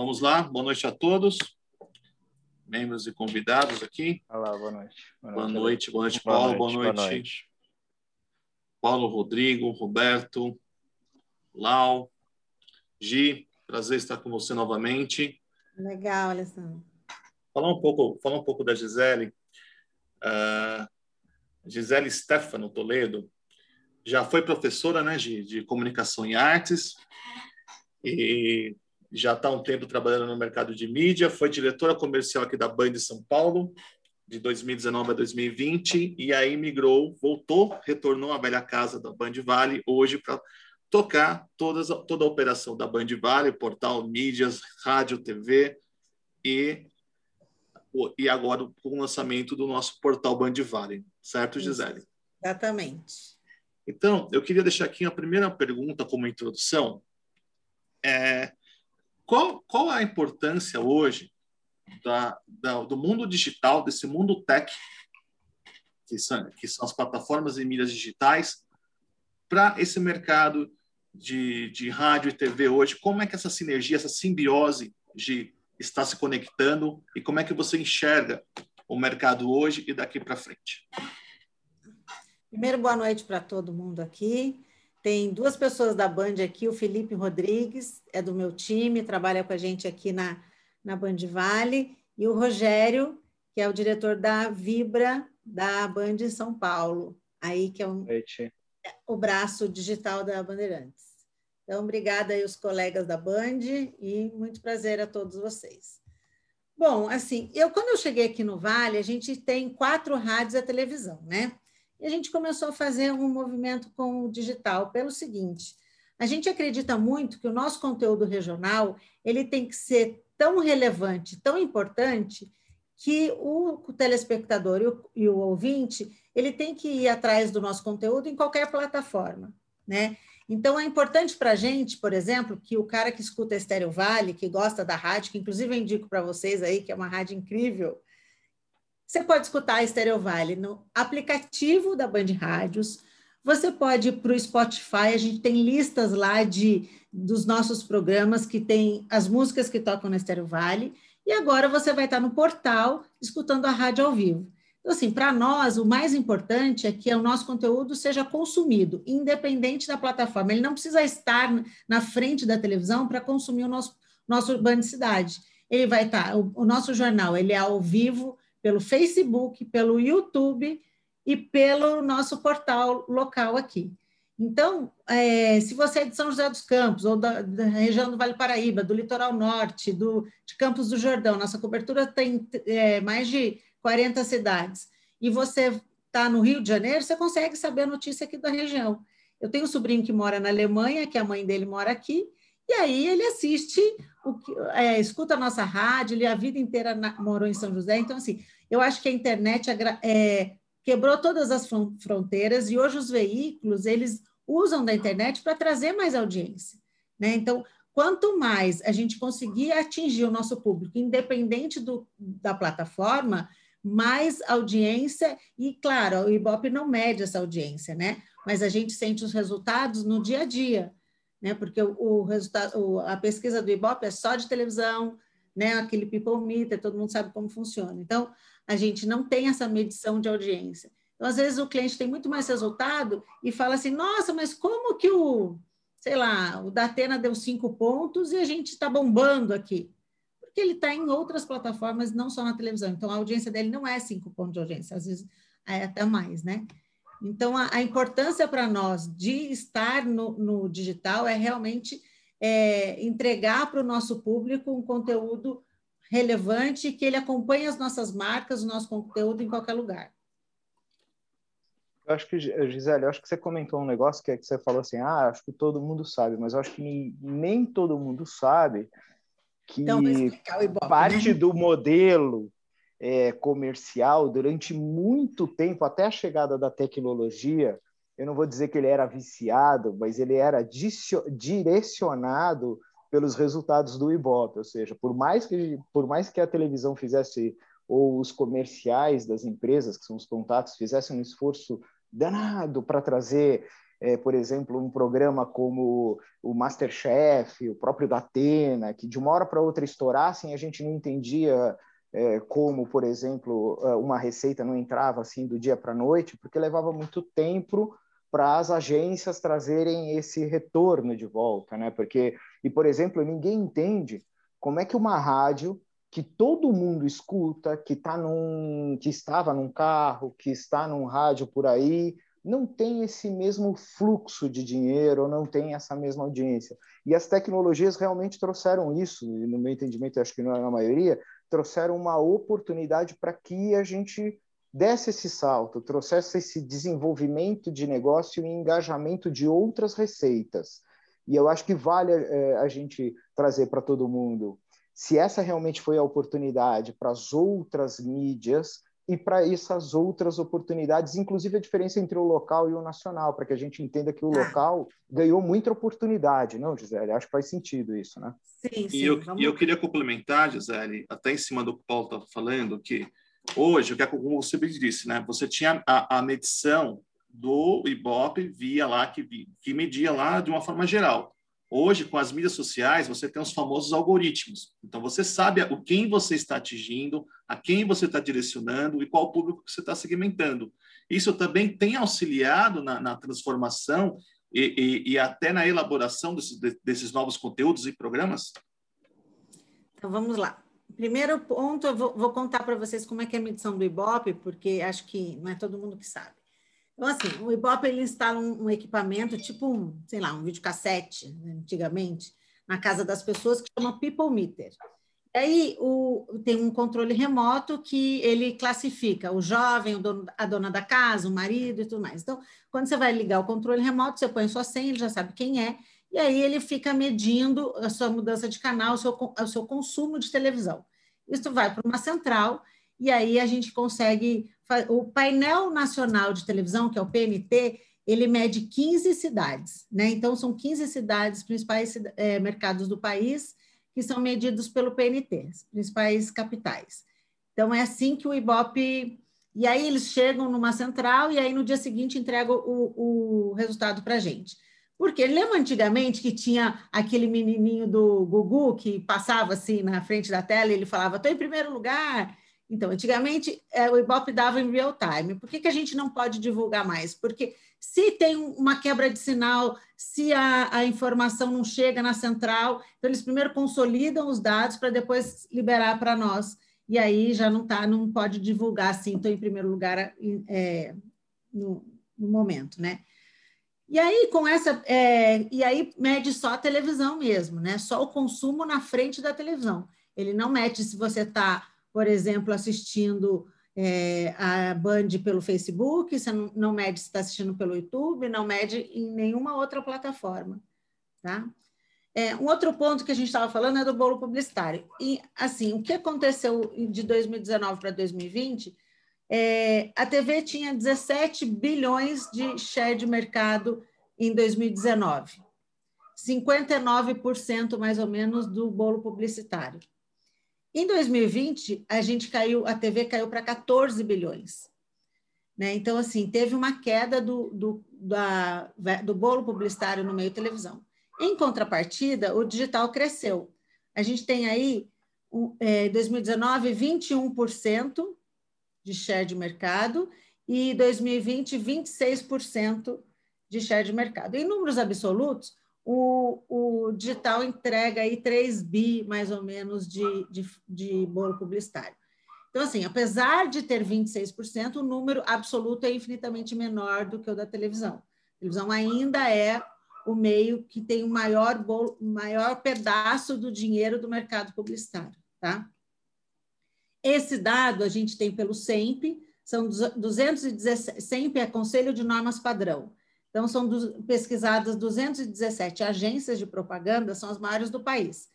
vamos lá. Boa noite a todos, membros e convidados aqui. Olá, boa noite. Boa, boa noite, boa noite, Paulo. Boa noite. Boa noite. Paulo, Rodrigo, Roberto, Lau, Gi, prazer estar com você novamente. Legal, Alessandro. Falar um pouco, falar um pouco da Gisele. Uh, Gisele Stefano Toledo já foi professora né, de, de comunicação e artes e já está há um tempo trabalhando no mercado de mídia, foi diretora comercial aqui da Band de São Paulo, de 2019 a 2020, e aí migrou, voltou, retornou à velha casa da Band Vale, hoje para tocar todas, toda a operação da Band Vale, portal, mídias, rádio, TV, e, e agora com o lançamento do nosso portal Band Vale, certo, Gisele? Exatamente. Então, eu queria deixar aqui a primeira pergunta como introdução, é, qual, qual a importância hoje da, da, do mundo digital, desse mundo tech, que são, que são as plataformas e mídias digitais, para esse mercado de, de rádio e TV hoje? Como é que essa sinergia, essa simbiose de, está se conectando e como é que você enxerga o mercado hoje e daqui para frente? Primeiro, boa noite para todo mundo aqui. Tem duas pessoas da Band aqui, o Felipe Rodrigues, é do meu time, trabalha com a gente aqui na, na Band Vale, e o Rogério, que é o diretor da Vibra da Band São Paulo, aí que é um, o braço digital da Bandeirantes. Então, obrigada aí os colegas da Band e muito prazer a todos vocês. Bom, assim, eu quando eu cheguei aqui no Vale, a gente tem quatro rádios e televisão, né? E a gente começou a fazer um movimento com o digital pelo seguinte: a gente acredita muito que o nosso conteúdo regional ele tem que ser tão relevante, tão importante, que o telespectador e o, e o ouvinte ele tem que ir atrás do nosso conteúdo em qualquer plataforma, né? Então é importante para a gente, por exemplo, que o cara que escuta Estéreo Vale, que gosta da rádio, que inclusive eu indico para vocês aí, que é uma rádio incrível, você pode escutar a Stereo Vale no aplicativo da Band Rádios. Você pode ir para o Spotify, a gente tem listas lá de dos nossos programas que tem as músicas que tocam na Stereo Vale. E agora você vai estar no portal escutando a rádio ao vivo. Então, assim, para nós, o mais importante é que o nosso conteúdo seja consumido, independente da plataforma. Ele não precisa estar na frente da televisão para consumir o nosso, nosso Band Cidade. Ele vai estar, o, o nosso jornal, ele é ao vivo, pelo Facebook, pelo YouTube e pelo nosso portal local aqui. Então, é, se você é de São José dos Campos, ou da, da, região do Vale Paraíba, do litoral norte, do, de Campos do Jordão, nossa cobertura tem é, mais de 40 cidades, e você está no Rio de Janeiro, você consegue saber a notícia aqui da região. Eu tenho um sobrinho que mora na Alemanha, que a mãe dele mora aqui, e aí ele assiste, que, é, escuta a nossa rádio, ele a vida inteira na, morou em São José. Então, assim, eu acho que a internet é, quebrou todas as fronteiras e hoje os veículos, eles usam da internet para trazer mais audiência. Né? Então, quanto mais a gente conseguir atingir o nosso público, independente do, da plataforma, mais audiência, e claro, o Ibope não mede essa audiência, né? Mas a gente sente os resultados no dia a dia né? Porque o, o resultado, a pesquisa do Ibope é só de televisão, né? Aquele people meter, todo mundo sabe como funciona. Então, a gente não tem essa medição de audiência. Então, às vezes o cliente tem muito mais resultado e fala assim: "Nossa, mas como que o, sei lá, o Datena deu cinco pontos e a gente está bombando aqui?" Porque ele está em outras plataformas, não só na televisão. Então, a audiência dele não é cinco pontos de audiência, às vezes é até mais, né? Então, a, a importância para nós de estar no, no digital é realmente é, entregar para o nosso público um conteúdo relevante que ele acompanhe as nossas marcas, o nosso conteúdo em qualquer lugar. Eu acho que, Gisele, acho que você comentou um negócio que, é que você falou assim, ah, acho que todo mundo sabe, mas acho que nem todo mundo sabe que então, Ibope, parte né? do modelo é, comercial durante muito tempo, até a chegada da tecnologia. Eu não vou dizer que ele era viciado, mas ele era direcionado pelos resultados do Ibope, ou seja, por mais que por mais que a televisão fizesse ou os comerciais das empresas, que são os contatos, fizessem um esforço danado para trazer é, por exemplo, um programa como o Masterchef, o próprio da Atena, que de uma hora para outra estourassem, a gente não entendia é, como, por exemplo, é, uma receita não entrava assim do dia para a noite, porque levava muito tempo para as agências trazerem esse retorno de volta, né? Porque, e por exemplo, ninguém entende como é que uma rádio que todo mundo escuta, que tá num, que estava num carro, que está num rádio por aí, não tem esse mesmo fluxo de dinheiro, não tem essa mesma audiência. E as tecnologias realmente trouxeram isso, e no meu entendimento, acho que não é na maioria, trouxeram uma oportunidade para que a gente desse esse salto, trouxesse esse desenvolvimento de negócio e engajamento de outras receitas. E eu acho que vale é, a gente trazer para todo mundo. Se essa realmente foi a oportunidade para as outras mídias, e para essas outras oportunidades, inclusive a diferença entre o local e o nacional, para que a gente entenda que o ah. local ganhou muita oportunidade, não, Gisele? Acho que faz sentido isso, né? Sim, sim. E eu, vamos... e eu queria complementar, Gisele, até em cima do que o Paulo está falando, que hoje, o que é como você disse, né? Você tinha a, a medição do Ibope via lá, que, que media lá de uma forma geral. Hoje, com as mídias sociais, você tem os famosos algoritmos. Então, você sabe o quem você está atingindo, a quem você está direcionando e qual público que você está segmentando. Isso também tem auxiliado na, na transformação e, e, e, até na elaboração desses, desses novos conteúdos e programas? Então, vamos lá. Primeiro ponto, eu vou, vou contar para vocês como é que é a medição do Ibope, porque acho que não é todo mundo que sabe. Então, assim, o Ibope ele instala um, um, equipamento, tipo um, sei lá, um videocassete, né, antigamente, na casa das pessoas, que chama People Meter. Aí o, tem um controle remoto que ele classifica o jovem, o dono, a dona da casa, o marido e tudo mais. Então, quando você vai ligar o controle remoto, você põe sua senha, ele já sabe quem é, e aí ele fica medindo a sua mudança de canal, o seu, o seu consumo de televisão. Isso vai para uma central, e aí a gente consegue o painel nacional de televisão, que é o PNT, ele mede 15 cidades, né? Então, são 15 cidades, principais é, mercados do país, que são medidos pelo PNT, principais capitais. Então, é assim que o Ibope. E aí, eles chegam numa central e aí, no dia seguinte, entregam o, o resultado para a gente. Porque lembra antigamente que tinha aquele menininho do Gugu que passava assim na frente da tela e ele falava: estou em primeiro lugar, então, antigamente, é, o Ibope dava em real time. Por que, que a gente não pode divulgar mais? Porque se tem uma quebra de sinal, se a, a informação não chega na central, então eles primeiro consolidam os dados para depois liberar para nós. E aí já não tá, não pode divulgar assim, estou em primeiro lugar é, no, no, momento, né? E aí, com essa. É, e aí mede só a televisão mesmo, né? Só o consumo na frente da televisão. Ele não mede se você está por exemplo, assistindo é, a Band pelo Facebook, você não, não mede se está assistindo pelo YouTube, não mede em nenhuma outra plataforma, tá? É, um outro ponto que a gente estava falando é do bolo publicitário. E, assim, o que aconteceu de 2019 para 2020, é, a TV tinha 17 bilhões de share de mercado em 2019. 59% mais ou menos do bolo publicitário. Em 2020, a gente caiu, a TV caiu para 14 bilhões. Né? Então, assim, teve uma queda do, do, da, do bolo publicitário no meio televisão. Em contrapartida, o digital cresceu. A gente tem aí, em é, 2019, 21% de share de mercado e 2020, 26% de share de mercado. Em números absolutos, o, o digital entrega aí 3 bi, mais ou menos, de, de, de bolo publicitário. Então, assim, apesar de ter 26%, o número absoluto é infinitamente menor do que o da televisão. A televisão ainda é o meio que tem o maior, bolo, maior pedaço do dinheiro do mercado publicitário, tá? Esse dado a gente tem pelo SEMP, são 217, SEMP é Conselho de Normas Padrão, então, são pesquisadas 217 agências de propaganda, são as maiores do país.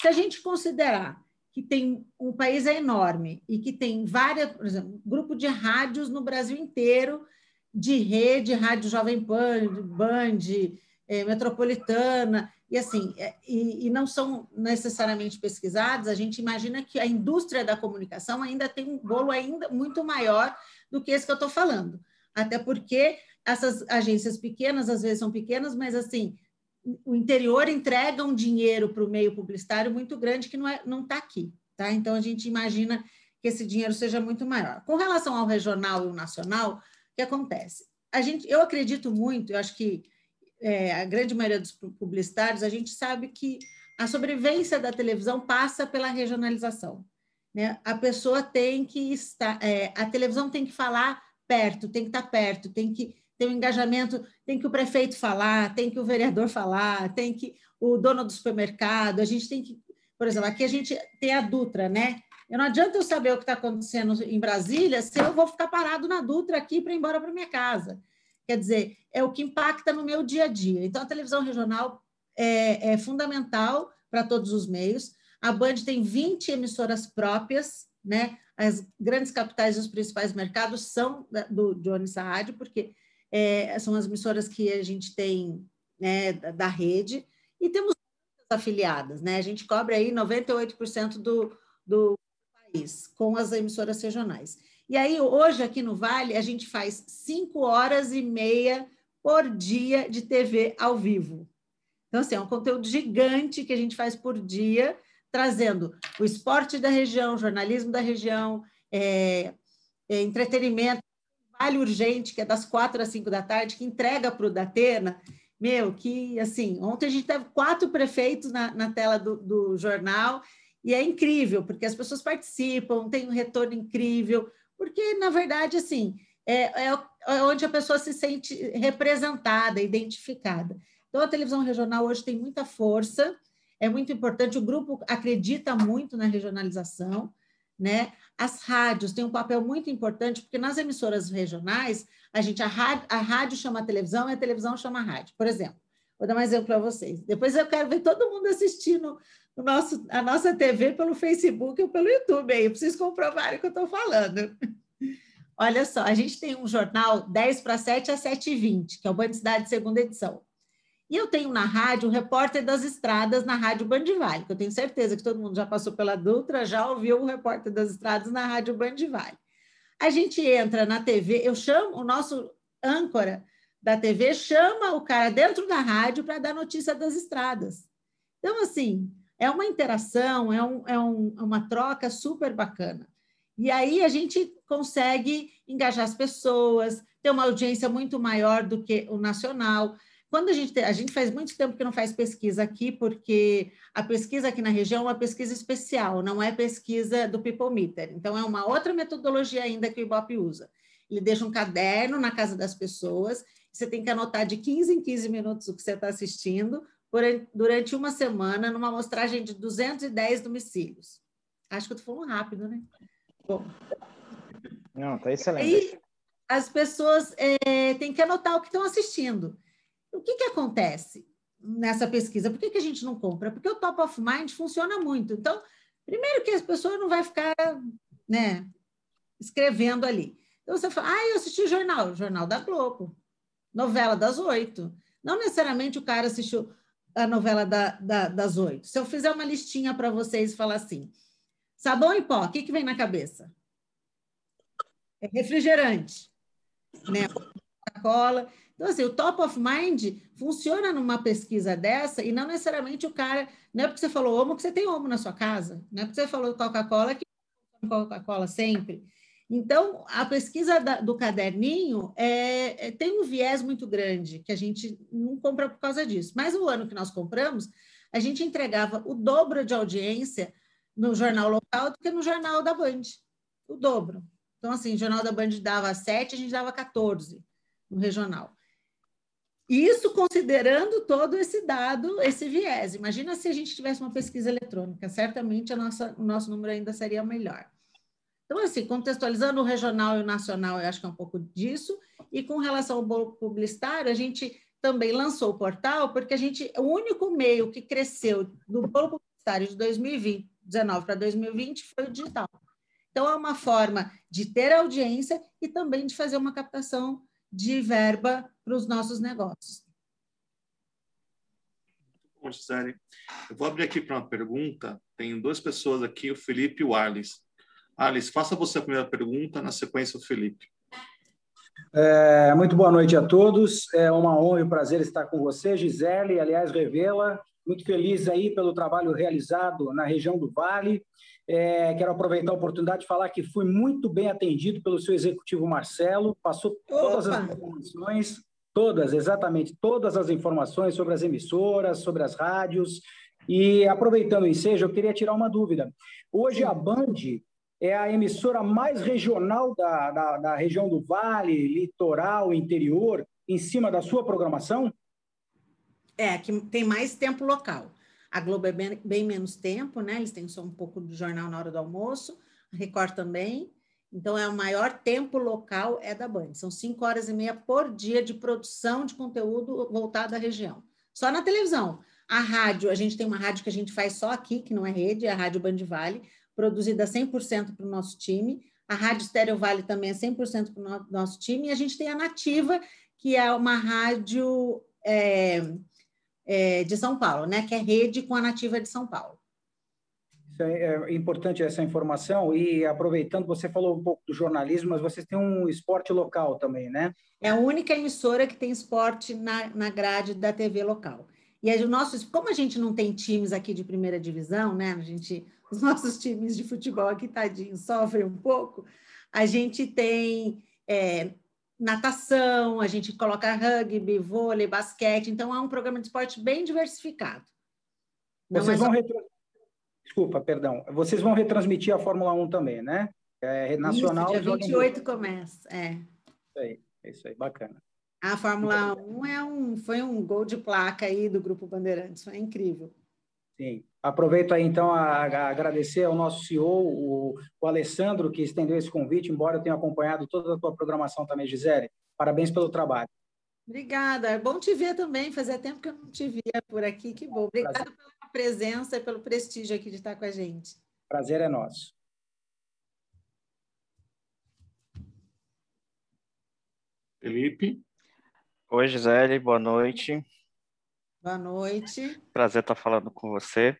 Se a gente considerar que tem um país é enorme e que tem várias, por exemplo, grupo de rádios no Brasil inteiro, de rede, rádio Jovem Pan, Band, é, Metropolitana, e assim, é, e, e, não são necessariamente pesquisados, a gente imagina que a indústria da comunicação ainda tem um bolo ainda muito maior do que esse que eu estou falando. Até porque essas agências pequenas, às vezes são pequenas, mas assim, o interior entrega um dinheiro para o meio publicitário muito grande que não é, não tá aqui. Tá? Então, a gente imagina que esse dinheiro seja muito maior. Com relação ao regional e o nacional, o que acontece? A gente, eu acredito muito, eu acho que é, a grande maioria dos publicitários, a gente sabe que a sobrevivência da televisão passa pela regionalização. Né? A pessoa tem que estar, é, a televisão tem que falar perto, tem que estar perto, tem que ter um engajamento, tem que o prefeito falar, tem que o vereador falar, tem que o dono do supermercado, a gente tem que, por exemplo, aqui a gente tem a Dutra, né? Eu não adianta eu saber o que está acontecendo em Brasília se eu vou ficar parado na Dutra aqui para ir embora para minha casa. Quer dizer, é o que impacta no meu dia a dia. Então, a televisão regional é, é fundamental para todos os meios. A Band tem 20 emissoras próprias, né? As grandes capitais dos principais mercados são do Jones Rádio, porque é, são as emissoras que a gente tem né, da, rede, e temos afiliadas, né? A gente cobre aí 98% do, do país com as emissoras regionais. E aí, hoje, aqui no Vale, a gente faz cinco horas e meia por dia de TV ao vivo. Então, assim, é um conteúdo gigante que a gente faz por dia, trazendo o esporte da região, jornalismo da região, é, é, entretenimento, Vale Urgente, que é das quatro às cinco da tarde, que entrega para o Datena, meu, que assim, ontem a gente teve quatro prefeitos na, na tela do, do, jornal, e é incrível, porque as pessoas participam, tem um retorno incrível, porque, na verdade, assim, é, é, é onde a pessoa se sente representada, identificada. Então, a televisão regional hoje tem muita força, é muito importante, o grupo acredita muito na regionalização, né? As rádios têm um papel muito importante, porque nas emissoras regionais, a gente a rádio, a rádio chama a televisão e a televisão chama a rádio. Por exemplo, vou dar mais exemplo para vocês. Depois eu quero ver todo mundo assistindo o nosso, a nossa TV pelo Facebook ou pelo YouTube aí, preciso comprovar o que eu estou falando. Olha só, a gente tem um jornal 10 para 7 a 7 e 20, que é o Band Cidade segunda edição. E eu tenho na rádio o repórter das estradas na Rádio Band Vale, que eu tenho certeza que todo mundo já passou pela Dutra, já ouviu o repórter das estradas na Rádio Band Vale. A gente entra na TV, eu chamo o nosso âncora da TV, chama o cara dentro da rádio para dar notícia das estradas. Então, assim, é uma interação, é, um, é um, é uma troca super bacana. E aí a gente consegue engajar as pessoas, ter uma audiência muito maior do que o nacional. Quando a gente, a gente faz muito tempo que não faz pesquisa aqui, porque a pesquisa aqui na região é uma pesquisa especial, não é pesquisa do People Meter. Então, é uma outra metodologia ainda que o Ibope usa. Ele deixa um caderno na casa das pessoas, você tem que anotar de 15 em 15 minutos o que você está assistindo, durante uma semana, numa amostragem de 210 domicílios. Acho que eu estou falando rápido, né? Bom. Não, está excelente. Aí, as pessoas é, têm que anotar o que estão assistindo. O que, que acontece nessa pesquisa? Por que, que a gente não compra? Porque o top of mind funciona muito. Então, primeiro que as pessoas não vai ficar né, escrevendo ali. Então, você fala, ah, eu assisti o jornal, jornal da Globo, novela das oito. Não necessariamente o cara assistiu a novela da, da, das oito. Se eu fizer uma listinha para vocês e falar assim, sabão e pó, o que, que vem na cabeça? É refrigerante, né? Coca-Cola. Então, assim, o top of mind funciona numa pesquisa dessa e não necessariamente o cara. Não é porque você falou homo que você tem homo na sua casa. Não é porque você falou Coca-Cola que Coca-Cola sempre. Então, a pesquisa da, do caderninho é, é, tem um viés muito grande, que a gente não compra por causa disso. Mas o ano que nós compramos, a gente entregava o dobro de audiência no jornal local do que no jornal da Band. O dobro. Então, assim, o jornal da Band dava 7, a gente dava 14 no regional. Isso considerando todo esse dado, esse viés. Imagina se a gente tivesse uma pesquisa eletrônica, certamente a nossa, o nosso número ainda seria melhor. Então, assim, contextualizando o regional e o nacional, eu acho que é um pouco disso. E com relação ao bolo publicitário, a gente também lançou o portal, porque a gente, o único meio que cresceu do bolo publicitário de 2019 para 2020 foi o digital. Então, é uma forma de ter audiência e também de fazer uma captação de verba para os nossos negócios. Bom, Gisele, eu vou abrir aqui para uma pergunta. Tem duas pessoas aqui, o Felipe e o Alice. Alice, faça você a primeira pergunta, na sequência o Felipe. É, muito boa noite a todos. É uma honra e um prazer estar com você, Gisele. Aliás, revela. Muito feliz aí pelo trabalho realizado na região do Vale. É, quero aproveitar a oportunidade de falar que fui muito bem atendido pelo seu executivo Marcelo. Passou todas Opa. as informações, todas, exatamente todas as informações sobre as emissoras, sobre as rádios. E aproveitando o ensejo, eu queria tirar uma dúvida. Hoje a Band é a emissora mais regional da, da, da região do Vale, litoral, interior, em cima da sua programação? É, que tem mais tempo local. A Globo é bem, bem, menos tempo, né? Eles têm só um pouco do jornal na hora do almoço, a Record também. Então, é o maior tempo local é da Band. São cinco horas e meia por dia de produção de conteúdo voltado à região. Só na televisão. A rádio, a gente tem uma rádio que a gente faz só aqui, que não é rede, é a Rádio Band Vale, produzida 100% para o nosso time. A Rádio Estéreo Vale também é 100% para o nosso time. E a gente tem a Nativa, que é uma rádio é, é, de São Paulo, né? que é rede com a Nativa de São Paulo. É, é importante essa informação. E aproveitando, você falou um pouco do jornalismo, mas vocês têm um esporte local também, né? É a única emissora que tem esporte na, na grade da TV local. E aí, o nosso, como a gente não tem times aqui de primeira divisão, né? A gente, os nossos times de futebol aqui, tadinho, sofrem um pouco. A gente tem é, natação, a gente coloca rugby, vôlei, basquete. Então, é um programa de esporte bem diversificado. Vocês vão retro... Desculpa, perdão. Vocês vão retransmitir a Fórmula 1 também, né? É nacional. Isso, dia 28 começa. É. Isso aí, isso aí, bacana. A Fórmula 1 é um, foi um gol de placa aí do Grupo Bandeirantes, foi incrível. Sim. Aproveito aí, então, a, a agradecer ao nosso CEO, o, o, Alessandro, que estendeu esse convite, embora eu tenha acompanhado toda a tua programação também, Gisele. Parabéns pelo trabalho. Obrigada. É bom te ver também. Fazia tempo que eu não te via por aqui. Que bom. Obrigada Prazer. pela presença e pelo prestígio aqui de estar com a gente. Prazer é nosso. Felipe. Oi, Gisele, boa noite. Boa noite. Prazer estar falando com você.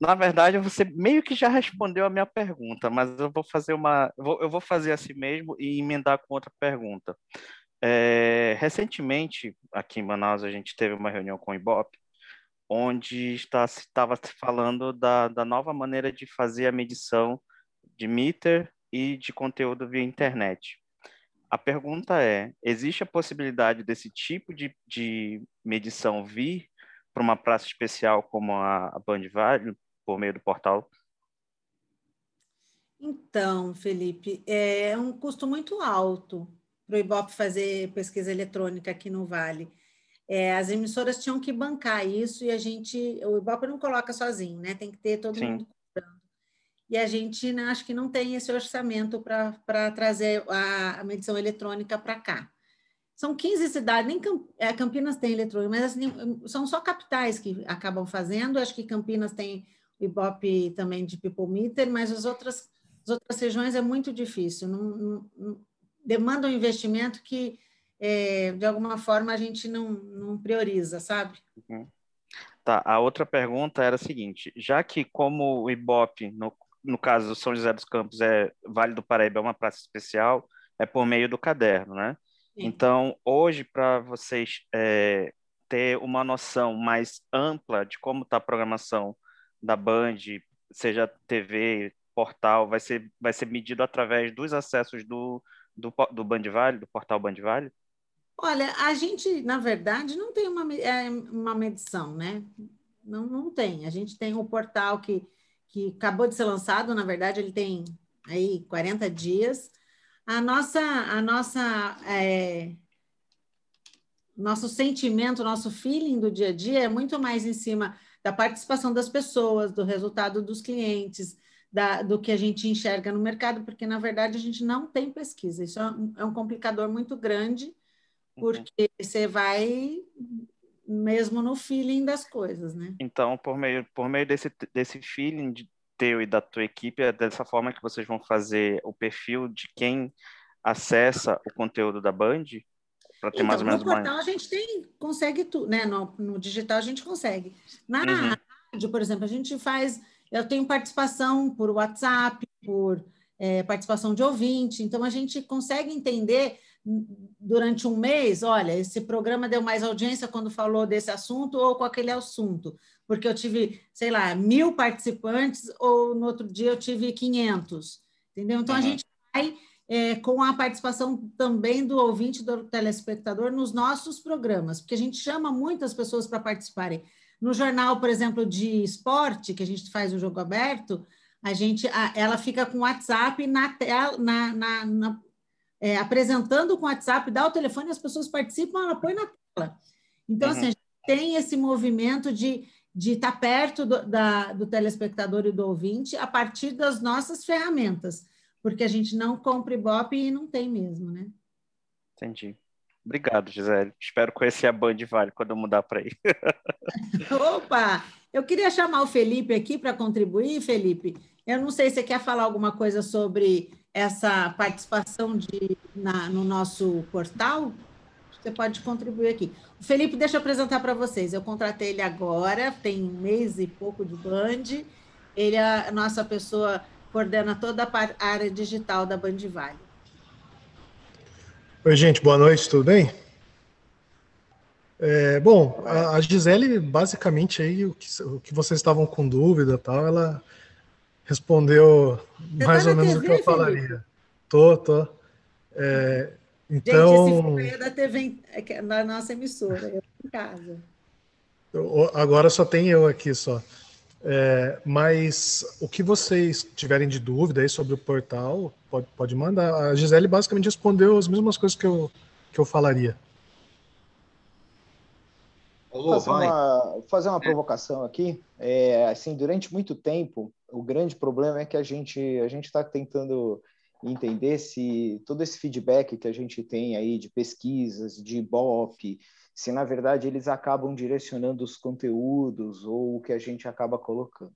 Na verdade, você meio que já respondeu a minha pergunta, mas eu vou fazer uma, eu vou fazer assim mesmo e emendar com outra pergunta. É, recentemente, aqui em Manaus, a gente teve uma reunião com o IBOP, onde está, estava falando da, da nova maneira de fazer a medição de meter e de conteúdo via internet. A pergunta é: existe a possibilidade desse tipo de, de medição vir para uma praça especial como a, a Band Vale, por meio do portal? Então, Felipe, é um custo muito alto para o Ibope fazer pesquisa eletrônica aqui no Vale. É, as emissoras tinham que bancar isso e a gente, o Ibope não coloca sozinho, né? Tem que ter todo Sim. mundo e a gente né, acho que não tem esse orçamento para trazer a, a, medição eletrônica para cá. São 15 cidades, nem é, Campinas tem eletrônica, mas assim, são só capitais que acabam fazendo. Acho que Campinas tem o Ibope também de People Meter, mas as outras, as outras regiões é muito difícil. Não, não demanda um investimento que, é, de alguma forma, a gente não, não prioriza, sabe? Uhum. Tá, a outra pergunta era a seguinte: já que como o Ibope, no no caso do São José dos Campos, é Vale do Paraíba é uma praça especial, é por meio do caderno, né? Sim. Então, hoje, para vocês é, ter uma noção mais ampla de como está a programação da Band, seja TV, portal, vai ser, vai ser medido através dos acessos do, do, do Band Vale, do portal Band Vale? Olha, a gente, na verdade, não tem uma, é, uma medição, né? Não, não tem. A gente tem o portal que que acabou de ser lançado, na verdade, ele tem aí 40 dias. A nossa, a nossa, é, nosso sentimento, nosso feeling do dia a dia é muito mais em cima da participação das pessoas, do resultado dos clientes, da, do que a gente enxerga no mercado, porque na verdade a gente não tem pesquisa. Isso é um, é um complicador muito grande, uhum. porque uhum. você vai mesmo no feeling das coisas, né? Então, por meio, por meio desse, desse feeling de teu e da tua equipe, é dessa forma que vocês vão fazer o perfil de quem acessa o conteúdo da Band? Para ter então, mais ou menos no portal mais... a gente tem, consegue tudo, né? No, no, digital a gente consegue. Na uhum. rádio, por exemplo, a gente faz, eu tenho participação por WhatsApp, por é, participação de ouvinte, então a gente consegue entender durante um mês, olha, esse programa deu mais audiência quando falou desse assunto ou com aquele assunto, porque eu tive, sei lá, mil participantes ou no outro dia eu tive 500, entendeu? Então, uhum. a gente vai é, com a participação também do ouvinte, do telespectador, nos nossos programas, porque a gente chama muitas pessoas para participarem. No jornal, por exemplo, de esporte, que a gente faz o jogo aberto, a gente, a, ela fica com o WhatsApp na tela, na, na, na é, apresentando com o WhatsApp, dá o telefone, as pessoas participam, ela põe na tela. Então, assim, uhum. assim, a gente tem esse movimento de de estar perto do, da, do telespectador e do ouvinte a partir das nossas ferramentas, porque a gente não compra Ibope e não tem mesmo, né? Entendi. Obrigado, Gisele. Espero conhecer a Band Vale quando eu mudar para aí. Opa! Eu queria chamar o Felipe aqui para contribuir, Felipe. Eu não sei se você quer falar alguma coisa sobre essa participação de, na, no nosso portal. Você pode contribuir aqui. O Felipe, deixa eu apresentar para vocês. Eu contratei ele agora, tem um mês e pouco de Band. Ele é a nossa pessoa, coordena toda a área digital da Band Vale. Oi, gente, boa noite, tudo bem? É, bom, a, Gisele, basicamente, aí, o que, o que vocês estavam com dúvida tal, ela respondeu Você mais tá ou menos TV, o que eu falaria. Tô, tô. É, então, Gente, esse foi da TV, é na nossa emissora, eu em casa. Agora só tem eu aqui só. É, mas o que vocês tiverem de dúvida aí sobre o portal, pode, pode mandar. A Gisele basicamente respondeu as mesmas coisas que eu, que eu falaria. fazer, uma, fazer uma provocação aqui. É, assim, durante muito tempo, o grande problema é que a gente a gente está tentando entender se todo esse feedback que a gente tem aí de pesquisas, de Ibope, se na verdade eles acabam direcionando os conteúdos ou o que a gente acaba colocando.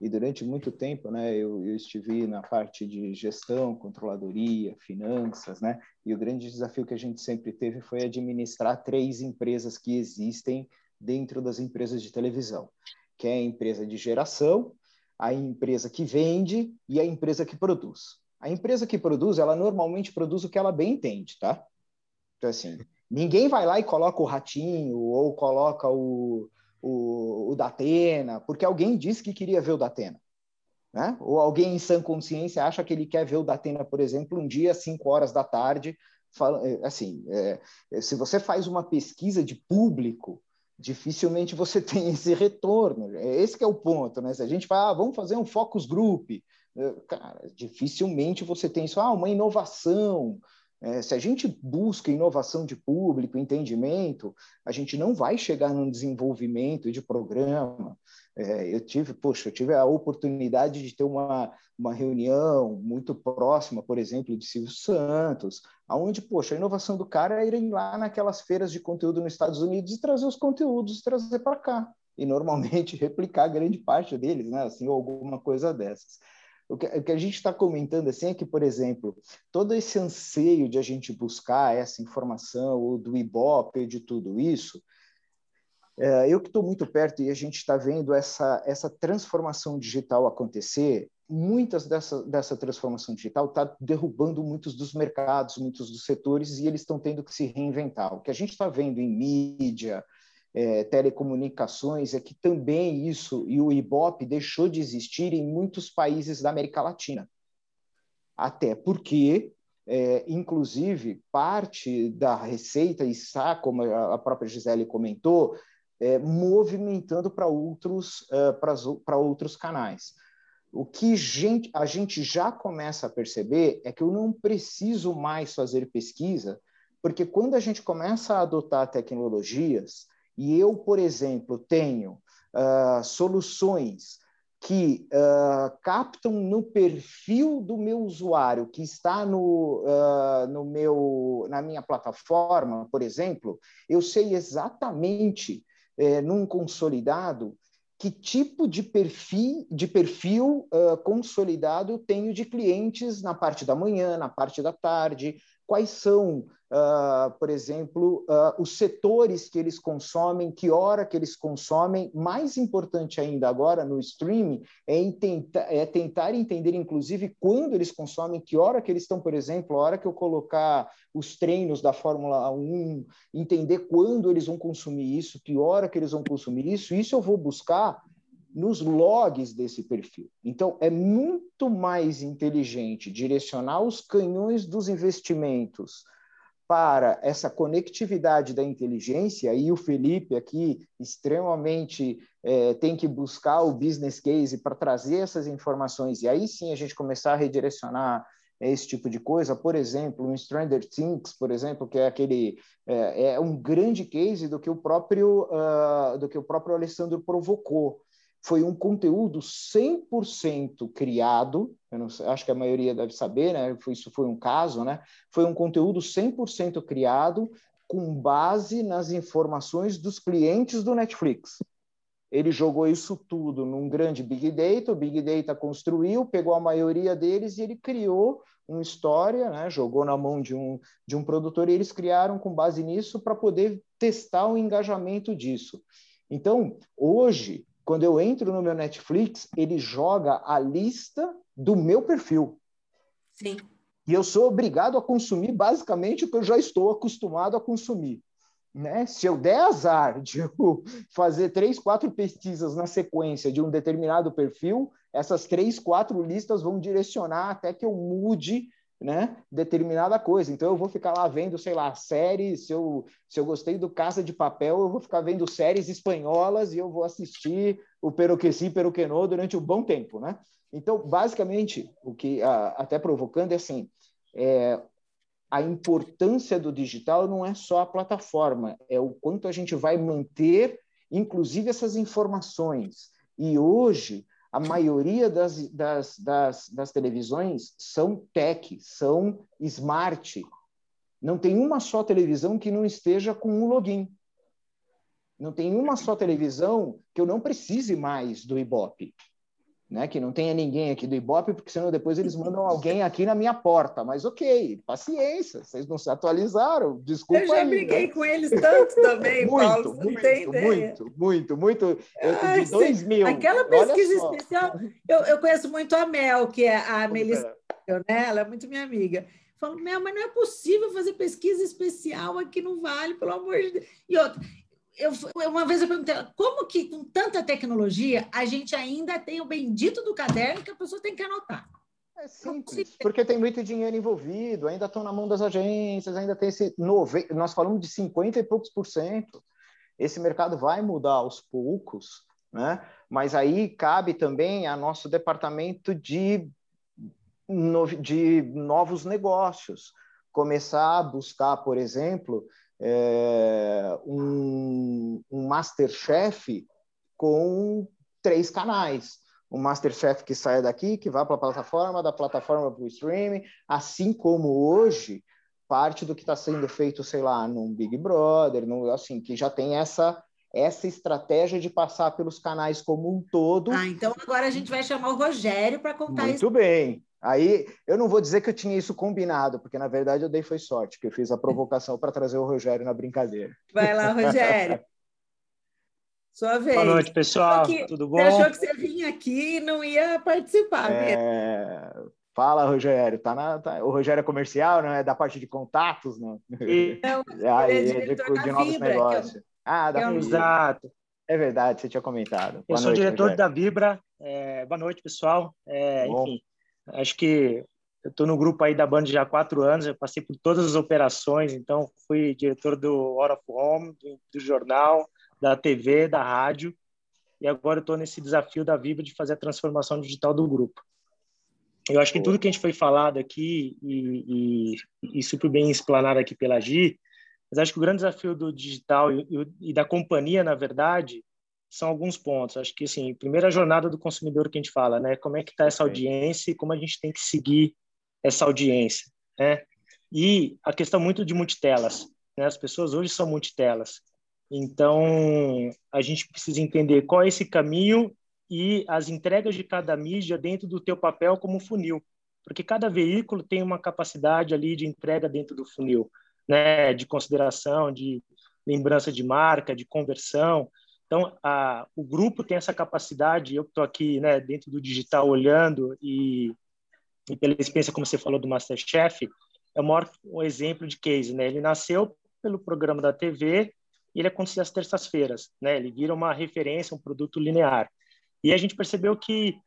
E durante muito tempo, né, eu, eu estive na parte de gestão, controladoria, finanças, né, e o grande desafio que a gente sempre teve foi administrar três empresas que existem dentro das empresas de televisão, que é a empresa de geração, a empresa que vende e a empresa que produz. A empresa que produz, ela normalmente produz o que ela bem entende, tá? Então, assim, ninguém vai lá e coloca o ratinho ou coloca o, o, o Datena, porque alguém disse que queria ver o Datena. Né? Ou alguém em sã consciência acha que ele quer ver o Datena, por exemplo, um dia às 5 horas da tarde. Fala, é, assim, é, se você faz uma pesquisa de público, dificilmente você tem esse retorno. É esse que é o ponto, né? Se a gente fala, ah, vamos fazer um focus group, cara, dificilmente você tem isso, ah, uma inovação. É, se a gente busca inovação de público, entendimento, a gente não vai chegar num desenvolvimento de programa. É, eu tive, poxa, eu tive a oportunidade de ter uma, uma reunião muito próxima, por exemplo, de Silvio Santos, aonde, poxa, a inovação do cara é ir lá naquelas feiras de conteúdo nos Estados Unidos e trazer os conteúdos, trazer para cá e normalmente replicar grande parte deles, né? Assim, ou alguma coisa dessas. O que, o que a gente está comentando assim é que, por exemplo, todo esse anseio de a gente buscar essa informação, ou do Ibope, de tudo isso, é, eu que estou muito perto e a gente está vendo essa, essa transformação digital acontecer, muitas dessa, dessa transformação digital está derrubando muitos dos mercados, muitos dos setores, e eles estão tendo que se reinventar. O que a gente está vendo em mídia, é, telecomunicações é que também isso e o IBOP deixou de existir em muitos países da América Latina. Até porque, é, inclusive, parte da receita está, como a própria Gisele comentou, é, movimentando para outros, uh, para outros canais. O que gente, a gente já começa a perceber é que eu não preciso mais fazer pesquisa, porque quando a gente começa a adotar tecnologias, e eu, por exemplo, tenho uh, soluções que uh, captam no perfil do meu usuário que está no, uh, no meu, na minha plataforma, por exemplo, eu sei exatamente, eh, num consolidado, que tipo de perfil, de perfil uh, consolidado tenho de clientes na parte da manhã, na parte da tarde, quais são uh, por exemplo, uh, os setores que eles consomem, que hora que eles consomem. Mais importante ainda agora no streaming é, é tentar entender, inclusive, quando eles consomem, que hora que eles estão, por exemplo, a hora que eu colocar os treinos da Fórmula 1, entender quando eles vão consumir isso, que hora que eles vão consumir isso. Isso eu vou buscar nos logs desse perfil. Então, é muito mais inteligente direcionar os canhões dos investimentos para essa conectividade da inteligência, e o Felipe aqui extremamente é, tem que buscar o business case para trazer essas informações, e aí sim a gente começar a redirecionar esse tipo de coisa. Por exemplo, o Stranger Things, por exemplo, que é aquele é, é um grande case do que o próprio uh, do que o próprio Alessandro provocou foi um conteúdo 100% criado, sei, acho que a maioria deve saber, né? Isso foi um caso, né? Foi um conteúdo 100% criado com base nas informações dos clientes do Netflix. Ele jogou isso tudo num grande Big Data, o Big Data construiu, pegou a maioria deles e ele criou uma história, né? jogou na mão de um, de um produtor e eles criaram com base nisso para poder testar o engajamento disso. Então, hoje, quando eu entro no meu Netflix, ele joga a lista do meu perfil. Sim. E eu sou obrigado a consumir basicamente o que eu já estou acostumado a consumir. Né? Se eu der azar de fazer três, quatro pesquisas na sequência de um determinado perfil, essas três, quatro listas vão direcionar até que eu mude né, determinada coisa. Então eu vou ficar lá vendo, sei lá, séries, se eu, se eu gostei do Casa de Papel, eu vou ficar vendo séries espanholas e eu vou assistir o Peroqueci Peroquenô durante um bom tempo, né? Então, basicamente, o que até provocando é assim, é, a importância do digital não é só a plataforma, é o quanto a gente vai manter, inclusive, essas informações. E hoje, a maioria das, das, das, das televisões são tech, são smart. Não tem uma só televisão que não esteja com um login. Não tem uma só televisão que eu não precise mais do Ibope né? Que não tenha ninguém aqui do Ibope, porque senão depois eles mandam alguém aqui na minha porta. Mas ok, paciência, vocês não se atualizaram, desculpa. Eu já aí, briguei né? com eles tanto também, muito, Paulo, muito, muito, muito, muito, eu, Ai, de dois mil. Aquela pesquisa especial, eu, eu conheço muito a Mel, que é a Melissa, é. né? Ela é muito minha amiga. Falo, Mel, mas não é possível fazer pesquisa especial aqui no Vale, pelo amor de Deus. E outra, eu, uma vez eu perguntei, como que com tanta tecnologia a gente ainda tem o bendito do caderno que a pessoa tem que anotar? É simples, porque tem muito dinheiro envolvido, ainda estão na mão das agências, ainda tem esse. Nove... Nós falamos de 50 e poucos por cento. Esse mercado vai mudar aos poucos, né? mas aí cabe também a nosso departamento de, de novos negócios. Começar a buscar, por exemplo, é, um, um Masterchef com três canais. Um Masterchef que saia daqui, que vá para a plataforma, da plataforma para o streaming, assim como hoje, parte do que está sendo feito, sei lá, num Big Brother, no, assim, que já tem essa essa estratégia de passar pelos canais como um todo. Ah, então agora a gente vai chamar o Rogério para contar Muito isso. Muito bem. Aí eu não vou dizer que eu tinha isso combinado, porque na verdade eu dei foi sorte, que eu fiz a provocação para trazer o Rogério na brincadeira. Vai lá, Rogério. Sua vez. Boa noite, pessoal. Que, Tudo bom? Você achou que você vinha aqui e não ia participar é... Fala, Rogério. Tá na, tá... O Rogério é comercial, não é da parte de contatos, não? Não, Aí, é, é de, de novos Vibra, negócios. Eu... Ah, da é um... Exato. É verdade, você tinha comentado. Boa eu sou noite, diretor Rogério. da Vibra. É... Boa noite, pessoal. É, enfim, Acho que eu estou no grupo aí da Band já há quatro anos, eu passei por todas as operações, então fui diretor do Hora of Home, do, do, jornal, da TV, da rádio, e agora estou nesse desafio da Viva de fazer a transformação digital do grupo. Eu acho que tudo que a gente foi falado aqui e, e, e super bem explanado aqui pela Gi, mas acho que o grande desafio do digital e, e da companhia, na verdade, são alguns pontos. Acho que, assim, primeira jornada do consumidor que a gente fala, né? Como é que está essa audiência e como a gente tem que seguir essa audiência, né? E a questão muito de multitelas, né? As pessoas hoje são multitelas. Então, a gente precisa entender qual é esse caminho e as entregas de cada mídia dentro do teu papel como funil. porque cada veículo tem uma capacidade ali de entrega dentro do funil, né, de consideração, de lembrança de marca, de conversão. Então, a, o grupo tem essa capacidade, eu estou aqui né, dentro do digital olhando e, e pela experiência, como você falou, do Masterchef, é o maior um exemplo de case. Né? Ele nasceu pelo programa da TV e ele acontecia às terças-feiras. Né? Ele vira uma referência, um produto linear. E a gente percebeu que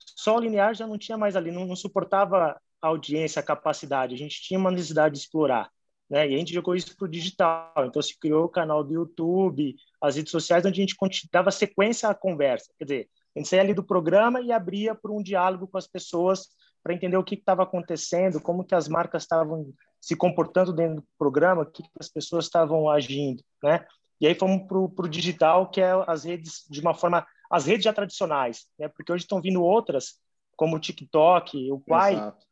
só o linear já não tinha mais ali, não, não suportava a audiência, a capacidade. A gente tinha uma necessidade de explorar. Né? E a gente jogou isso para o digital. Então, se criou o canal do YouTube, as redes sociais, onde a gente dava sequência à conversa. Quer dizer, a gente saía ali do programa e abria para um diálogo com as pessoas para entender o que estava acontecendo, como que as marcas estavam se comportando dentro do programa, o que, que as pessoas estavam agindo, né? E aí fomos para o digital, que é as redes de uma forma, as redes já tradicionais, né? Porque hoje estão vindo outras, como o TikTok, o Quai, Exato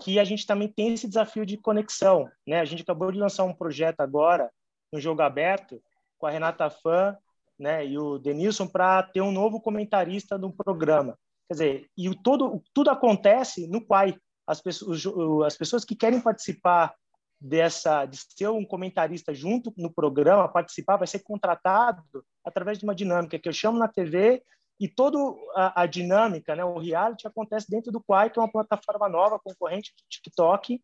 que a gente também tem esse desafio de conexão. Né? A gente acabou de lançar um projeto agora, no Jogo Aberto, com a Renata Fã né, e o Denilson, para ter um novo comentarista no programa. Quer dizer, e o todo, tudo acontece no Quai. As pessoas, as pessoas que querem participar dessa de ser um comentarista junto no programa, participar, vai ser contratado através de uma dinâmica que eu chamo na TV e toda a, a, dinâmica, né, o reality acontece dentro do Quai, que é uma plataforma nova, concorrente do TikTok,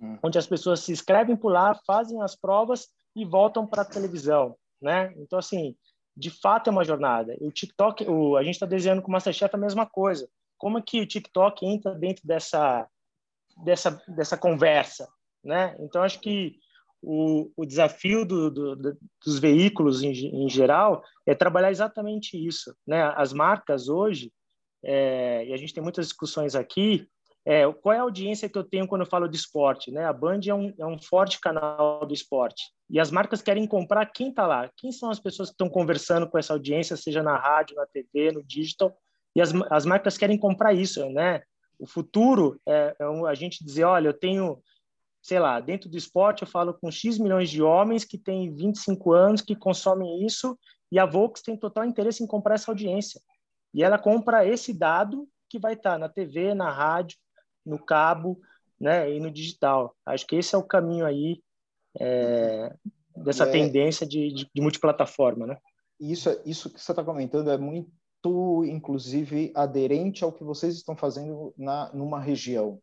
hum. onde as pessoas se inscrevem por lá, fazem as provas e voltam para a televisão, né? Então, assim, de fato é uma jornada. O TikTok, o, a gente está desenhando com o Masterchef a mesma coisa. Como é que o TikTok entra dentro dessa, dessa, dessa conversa, né? Então, acho que o, o desafio do, do, do, dos veículos em, em, geral é trabalhar exatamente isso. Né? As marcas hoje, é, e a gente tem muitas discussões aqui, é, qual é a audiência que eu tenho quando eu falo de esporte? Né? A Band é um, é um forte canal do esporte. E as marcas querem comprar quem está lá. Quem são as pessoas que estão conversando com essa audiência, seja na rádio, na TV, no digital? E as, as marcas querem comprar isso. Né? O futuro é, é a gente dizer, olha, eu tenho sei lá, dentro do esporte eu falo com X milhões de homens que têm 25 anos, que consomem isso, e a Volks tem total interesse em comprar essa audiência. E ela compra esse dado que vai estar na TV, na rádio, no cabo, né, e no digital. Acho que esse é o caminho aí é, dessa é, tendência de, de, de, multiplataforma, né? Isso, isso que você está comentando é muito, inclusive, aderente ao que vocês estão fazendo na, numa região.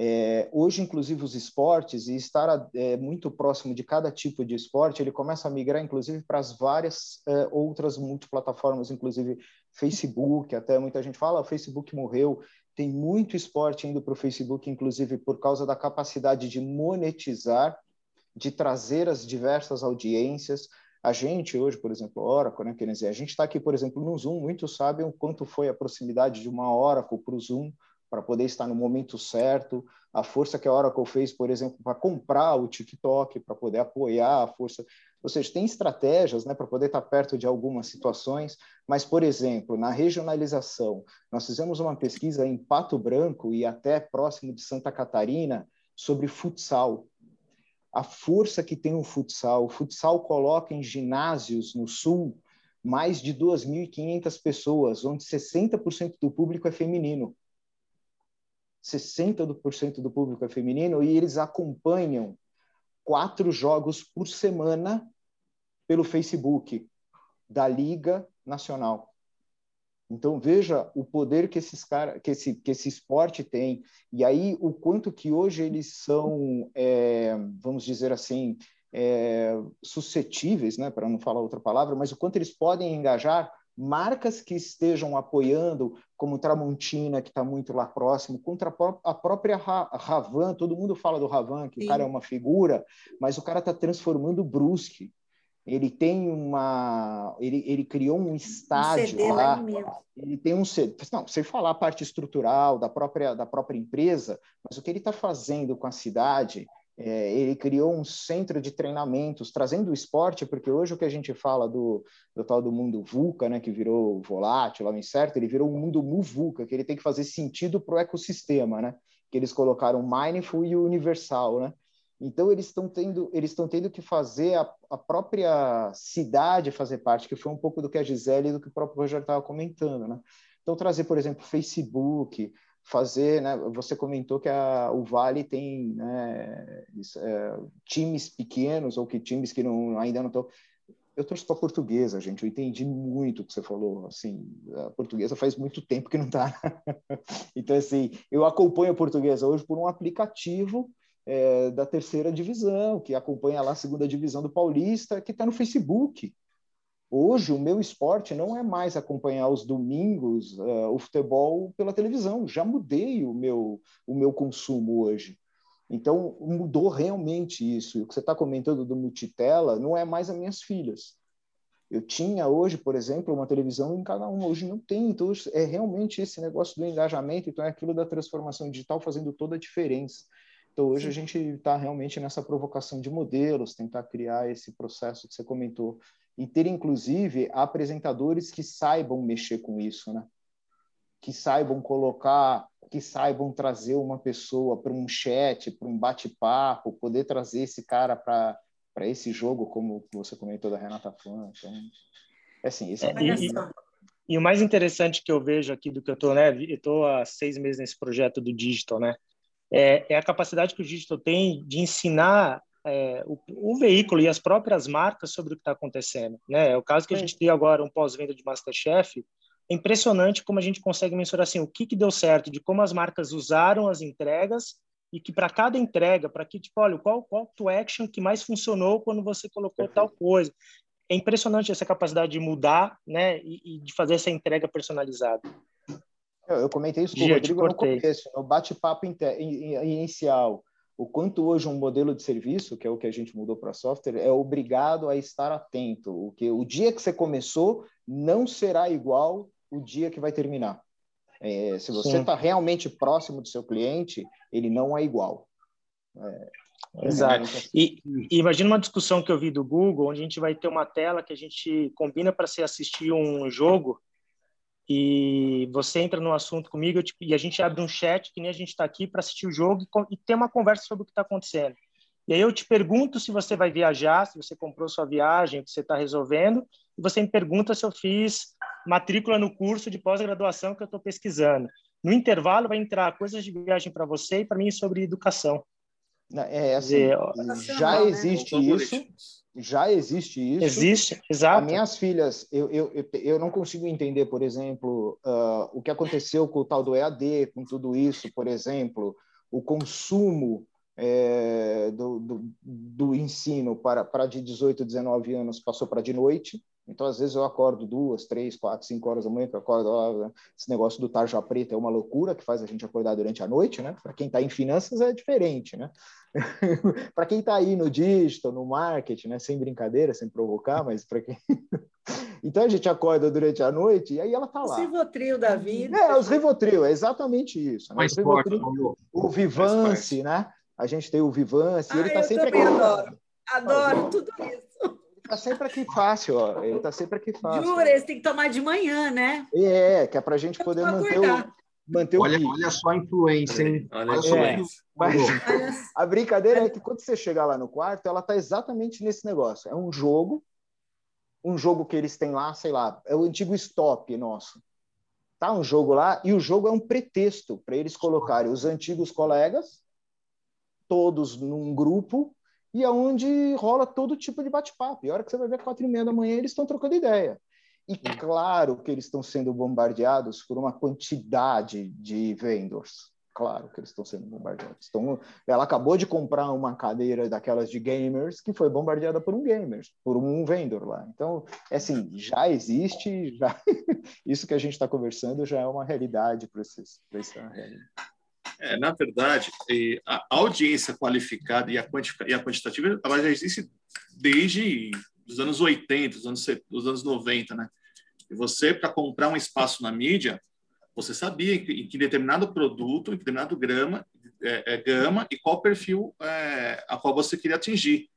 É, hoje, inclusive, os esportes, e estar é, muito próximo de cada tipo de esporte, ele começa a migrar, inclusive, para as várias é, outras multiplataformas, inclusive Facebook, até muita gente fala, ah, Facebook morreu, tem muito esporte indo para o Facebook, inclusive por causa da capacidade de monetizar, de trazer as diversas audiências. A gente hoje, por exemplo, Oracle, né, dizer, a gente está aqui, por exemplo, no Zoom, muitos sabem o quanto foi a proximidade de uma Oracle para o Zoom, para poder estar no momento certo, a força que a Oracle fez, por exemplo, para comprar o TikTok, para poder apoiar a força. Ou seja, tem estratégias né, para poder estar perto de algumas situações, mas, por exemplo, na regionalização, nós fizemos uma pesquisa em Pato Branco e até próximo de Santa Catarina sobre futsal. A força que tem o futsal. O futsal coloca em ginásios no sul mais de 2.500 pessoas, onde 60% do público é feminino. 60% do público é feminino e eles acompanham quatro jogos por semana pelo Facebook da Liga Nacional. Então veja o poder que esses cara, que esse que esse esporte tem e aí o quanto que hoje eles são, é, vamos dizer assim, é, suscetíveis, né, para não falar outra palavra, mas o quanto eles podem engajar marcas que estejam apoiando, como Tramontina, que está muito lá próximo, contra a própria Ravan, todo mundo fala do Ravan, que Sim. o cara é uma figura, mas o cara está transformando o Brusque. Ele tem uma. Ele, ele criou um estádio um lá. Ele tem um. Não, sem falar a parte estrutural da própria, da própria empresa, mas o que ele está fazendo com a cidade é, ele criou um centro de treinamentos, trazendo o esporte, porque hoje o que a gente fala do, do tal do mundo VUCA, né, que virou volátil, lá ele virou um mundo MUVUCA, que ele tem que fazer sentido para o ecossistema, né? Que eles colocaram Mindful e Universal, né? Então eles estão tendo, eles estão tendo que fazer a, a, própria cidade fazer parte, que foi um pouco do que a Gisele e do que o próprio Roger estava comentando, né? Então trazer, por exemplo, Facebook, fazer, né? Você comentou que a, o Vale tem né, é, times pequenos ou que times que não, ainda não estão. Eu trouxe para portuguesa, gente. Eu entendi muito o que você falou. Assim, a portuguesa faz muito tempo que não está. então, assim, eu acompanho a portuguesa hoje por um aplicativo é, da terceira divisão, que acompanha lá a segunda divisão do Paulista, que está no Facebook. Hoje, o meu esporte não é mais acompanhar os domingos uh, o futebol pela televisão. Já mudei o meu, o meu consumo hoje. Então, mudou realmente isso. E o que você está comentando do multitela não é mais as minhas filhas. Eu tinha hoje, por exemplo, uma televisão em cada uma, hoje não tem. Então, é realmente esse negócio do engajamento, então é aquilo da transformação digital fazendo toda a diferença. Então, hoje Sim. a gente está realmente nessa provocação de modelos, tentar criar esse processo que você comentou e ter inclusive apresentadores que saibam mexer com isso, né? Que saibam colocar, que saibam trazer uma pessoa para um chat, para um bate-papo, poder trazer esse cara para para esse jogo, como você comentou da Renata Fã. Então, é assim, esse é, é e, e, o mais interessante que eu vejo aqui do que eu estou, né? Eu estou há seis meses nesse projeto do digital, né? É, é, a capacidade que o digital tem de ensinar é, o, o, veículo e as próprias marcas sobre o que está acontecendo. Né? É o caso que a gente tem agora um pós-venda de Masterchef. É impressionante como a gente consegue mensurar assim, o que, que deu certo, de como as marcas usaram as entregas e que para cada entrega, para que, tipo, olha, qual call to action que mais funcionou quando você colocou Perfeito. tal coisa. É impressionante essa capacidade de mudar né, e, e de fazer essa entrega personalizada. Eu, eu comentei isso com o Rodrigo no começo, no bate-papo inicial o quanto hoje um modelo de serviço, que é o que a gente mudou para software, é obrigado a estar atento. O que o dia que você começou não será igual o dia que vai terminar. É, se você está realmente próximo do seu cliente, ele não é igual. É, Exato. E, e, imagina uma discussão que eu vi do Google, onde a gente vai ter uma tela que a gente combina para se assistir um jogo e você entra no assunto comigo tipo, e a gente abre um chat que nem a gente está aqui para assistir o jogo e, e ter uma conversa sobre o que está acontecendo. E aí eu te pergunto se você vai viajar, se você comprou sua viagem, o que você está resolvendo, e você me pergunta se eu fiz matrícula no curso de pós-graduação que eu estou pesquisando. No intervalo vai entrar coisas de viagem para você e para mim sobre educação. É, assim, já né? existe isso já existe isso. Existe, exato. As minhas filhas, eu, eu, eu não consigo entender, por exemplo, uh, o que aconteceu com o tal do EAD, com tudo isso, por exemplo, o consumo é, do, do, do, ensino para, para de 18, 19 anos passou para de noite. Então, às vezes, eu acordo duas, três, quatro, cinco horas da manhã, que eu acordo, ó, esse negócio do tarja preta é uma loucura que faz a gente acordar durante a noite, né? Para quem está em finanças é diferente, né? para quem está aí no digital, no marketing, né? Sem brincadeira, sem provocar, mas para quem... então, a gente acorda durante a noite e aí ela está lá. Os Rivotril da vida. É, os Rivotril, é exatamente isso. Né? Rivotril, o Vivance, né? A gente tem o Vivance, ah, ele está sempre aqui. Adoro, adoro tudo isso. Está sempre aqui fácil, ó. Ele está sempre aqui fácil. Jura, esse tem que tomar de manhã, né? É, que é para a gente poder manter o, manter olha, o olha só a influência, hein? Olha, olha só é, mas a brincadeira é que quando você chegar lá no quarto, ela está exatamente nesse negócio. É um jogo, um jogo que eles têm lá, sei lá, é o antigo stop nosso. Tá um jogo lá e o jogo é um pretexto para eles colocarem os antigos colegas todos num grupo e aonde é rola todo tipo de bate-papo. E a hora que você vai ver quatro e meia da manhã, eles estão trocando ideia. E claro que eles estão sendo bombardeados por uma quantidade de vendors. Claro que eles estão sendo bombardeados. Então, ela acabou de comprar uma cadeira daquelas de gamers que foi bombardeada por um gamer, por um vendor lá. Então, é assim, já existe, já isso que a gente está conversando já é uma realidade para essa realidade. É, na verdade, a audiência qualificada e a, e a quantitativa ela já existe desde os anos 80, os anos, os anos 90, né? E você, para comprar um espaço na mídia, você sabia que, que determinado produto, em determinado grama, é, é, gama e qual perfil é, a qual você queria atingir.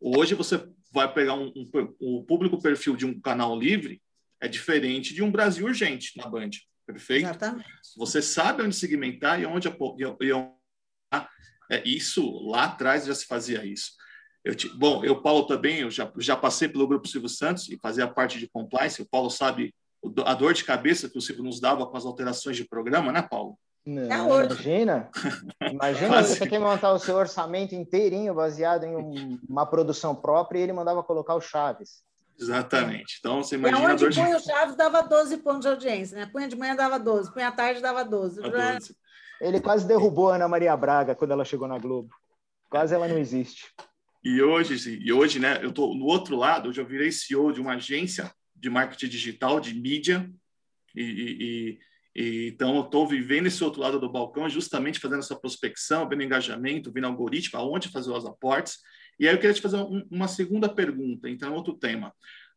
Hoje você vai pegar um, um, o público perfil de um canal livre é diferente de um Brasil Urgente na Band. Perfeito? Exatamente. Você sabe onde segmentar e onde, e onde é, isso lá atrás já se fazia isso. Eu te, bom, eu, Paulo, também, eu já, já passei pelo Grupo Silvio Santos e fazia parte de compliance. O Paulo sabe a dor de cabeça que o Silvio nos dava com as alterações de programa, né, Paulo? Não, imagina, imagina você tem que montar o seu orçamento inteirinho baseado em um, uma produção própria e ele mandava colocar o Chaves. Exatamente. Então, você imagina... E onde punha o Chaves dava 12 pontos de audiência, né? Punha de manhã dava 12, punha à tarde dava 12. 12. Ele quase derrubou a Ana Maria Braga quando ela chegou na Globo. Quase ela não existe. E hoje, e hoje, né, eu tô no outro lado, hoje eu virei CEO de uma agência de marketing digital, de mídia, e, e, e então eu estou vivendo esse outro lado do balcão, justamente fazendo essa prospecção, vendo engajamento, vendo algoritmo, aonde fazer os aportes. E aí eu queria te fazer um, uma segunda pergunta, então outro tema.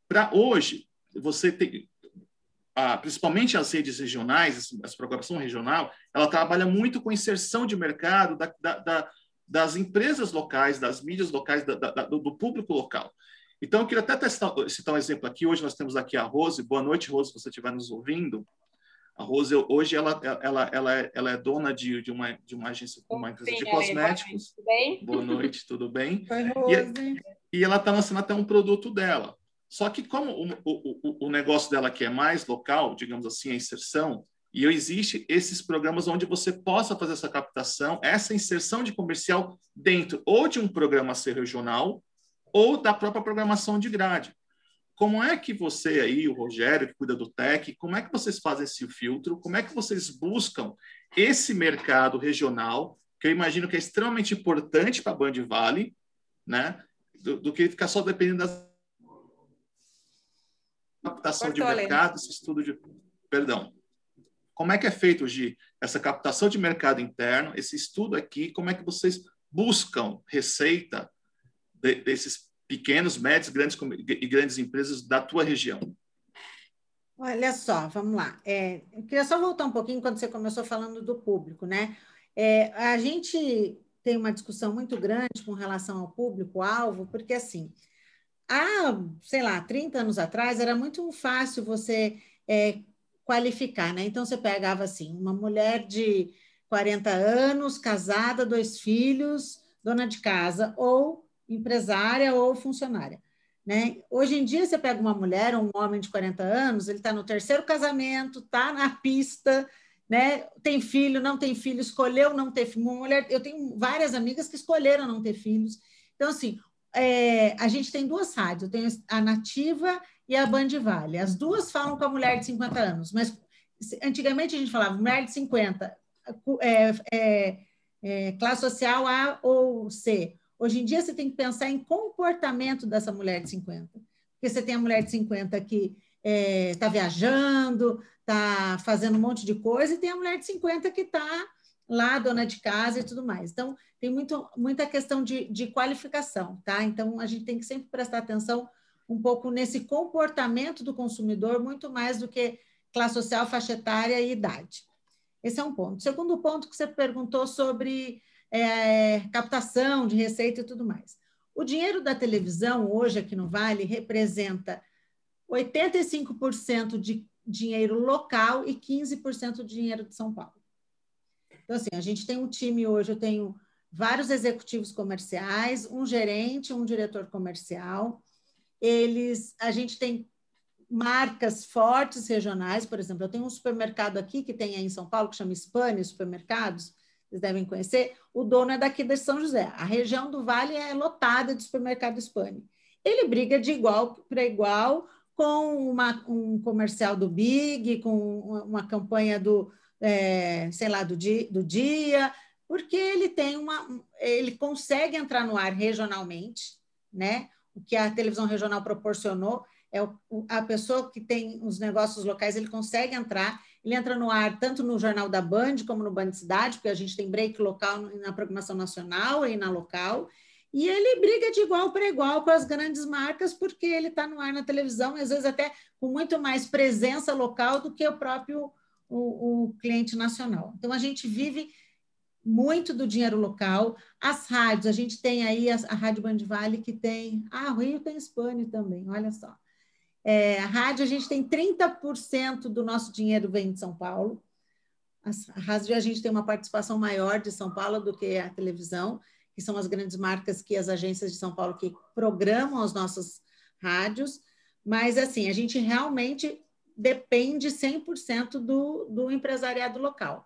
Para hoje, você tem, ah, principalmente as redes regionais, essa programação regional, ela trabalha muito com inserção de mercado da, da, da, das empresas locais, das mídias locais, do, do público local. Então, eu queria até testar, citar um exemplo aqui. Hoje nós temos aqui a Rose. Boa noite, Rose, se você estiver nos ouvindo. A Rose, hoje, ela, ela, ela, é, ela é dona de, de, uma, de uma agência, uma empresa de cosméticos. Tudo bem? Boa noite, tudo bem? Oi, Rose. E, e ela está lançando até um produto dela. Só que como o, o, o negócio dela que é mais local, digamos assim, a inserção, e existe esses programas onde você possa fazer essa captação, essa inserção de comercial dentro ou de um programa ser regional ou da própria programação de grade. Como é que você aí, o Rogério, que cuida do tech, como é que vocês fazem esse filtro? Como é que vocês buscam esse mercado regional, que eu imagino que é extremamente importante para a Band Vale, né? Do, do, que ficar só dependendo da captação de mercado, esse estudo de... Perdão. Como é que é feito, Gi, essa captação de mercado interno, esse estudo aqui, como é que vocês buscam receita de, desses pequenos, médios grandes, e grandes empresas da tua região? Olha só, vamos lá. É, eu queria só voltar um pouquinho quando você começou falando do público, né? É, a gente tem uma discussão muito grande com relação ao público-alvo, porque assim, há, sei lá, 30 anos atrás era muito fácil você é, qualificar, né? Então você pegava assim, uma mulher de 40 anos, casada, dois filhos, dona de casa, ou empresária ou funcionária. Né? Hoje em dia, você pega uma mulher ou um homem de 40 anos, ele está no terceiro casamento, está na pista, né? tem filho, não tem filho, escolheu não ter filho. Uma mulher, eu tenho várias amigas que escolheram não ter filhos. Então, assim, é, a gente tem duas rádios, eu tenho a Nativa e a Band Vale. As duas falam com a mulher de 50 anos, mas antigamente a gente falava mulher de 50, é, é, é, classe social A ou C. Hoje em dia, você tem que pensar em comportamento dessa mulher de 50. Porque você tem a mulher de 50 que está é, viajando, está fazendo um monte de coisa, e tem a mulher de 50 que está lá, dona de casa e tudo mais. Então, tem muito, muita questão de, de qualificação, tá? Então, a gente tem que sempre prestar atenção um pouco nesse comportamento do consumidor, muito mais do que classe social, faixa etária e idade. Esse é um ponto. Segundo ponto que você perguntou sobre é, captação de receita e tudo mais. O dinheiro da televisão, hoje aqui no Vale, representa 85% de dinheiro local e 15% de dinheiro de São Paulo. Então, assim, a gente tem um time hoje, eu tenho vários executivos comerciais, um gerente, um diretor comercial. Eles, a gente tem marcas fortes regionais, por exemplo, eu tenho um supermercado aqui que tem aí em São Paulo que chama Spani Supermercados, vocês devem conhecer, o dono é daqui de São José. A região do Vale é lotada de supermercado Spani. Ele briga de igual para igual com uma, um comercial do Big, com uma campanha do, é, sei lá, do dia, do dia, porque ele tem uma, ele consegue entrar no ar regionalmente, né? O que a televisão regional proporcionou é o, a pessoa que tem os negócios locais, ele consegue entrar ele entra no ar tanto no Jornal da Band como no Band Cidade, porque a gente tem break local na programação nacional e na local. E ele briga de igual para igual com as grandes marcas, porque ele está no ar na televisão, às vezes até com muito mais presença local do que o próprio o, o cliente nacional. Então, a gente vive muito do dinheiro local. As rádios, a gente tem aí a, a Rádio Band Vale, que tem. Ah, Rio tem Spani também, olha só. É, rádio, a gente tem 30% do nosso dinheiro vem de São Paulo. A rádio, a gente tem uma participação maior de São Paulo do que a televisão, que são as grandes marcas que as agências de São Paulo que programam as nossas rádios. Mas, assim, a gente realmente depende 100% do, do empresariado local.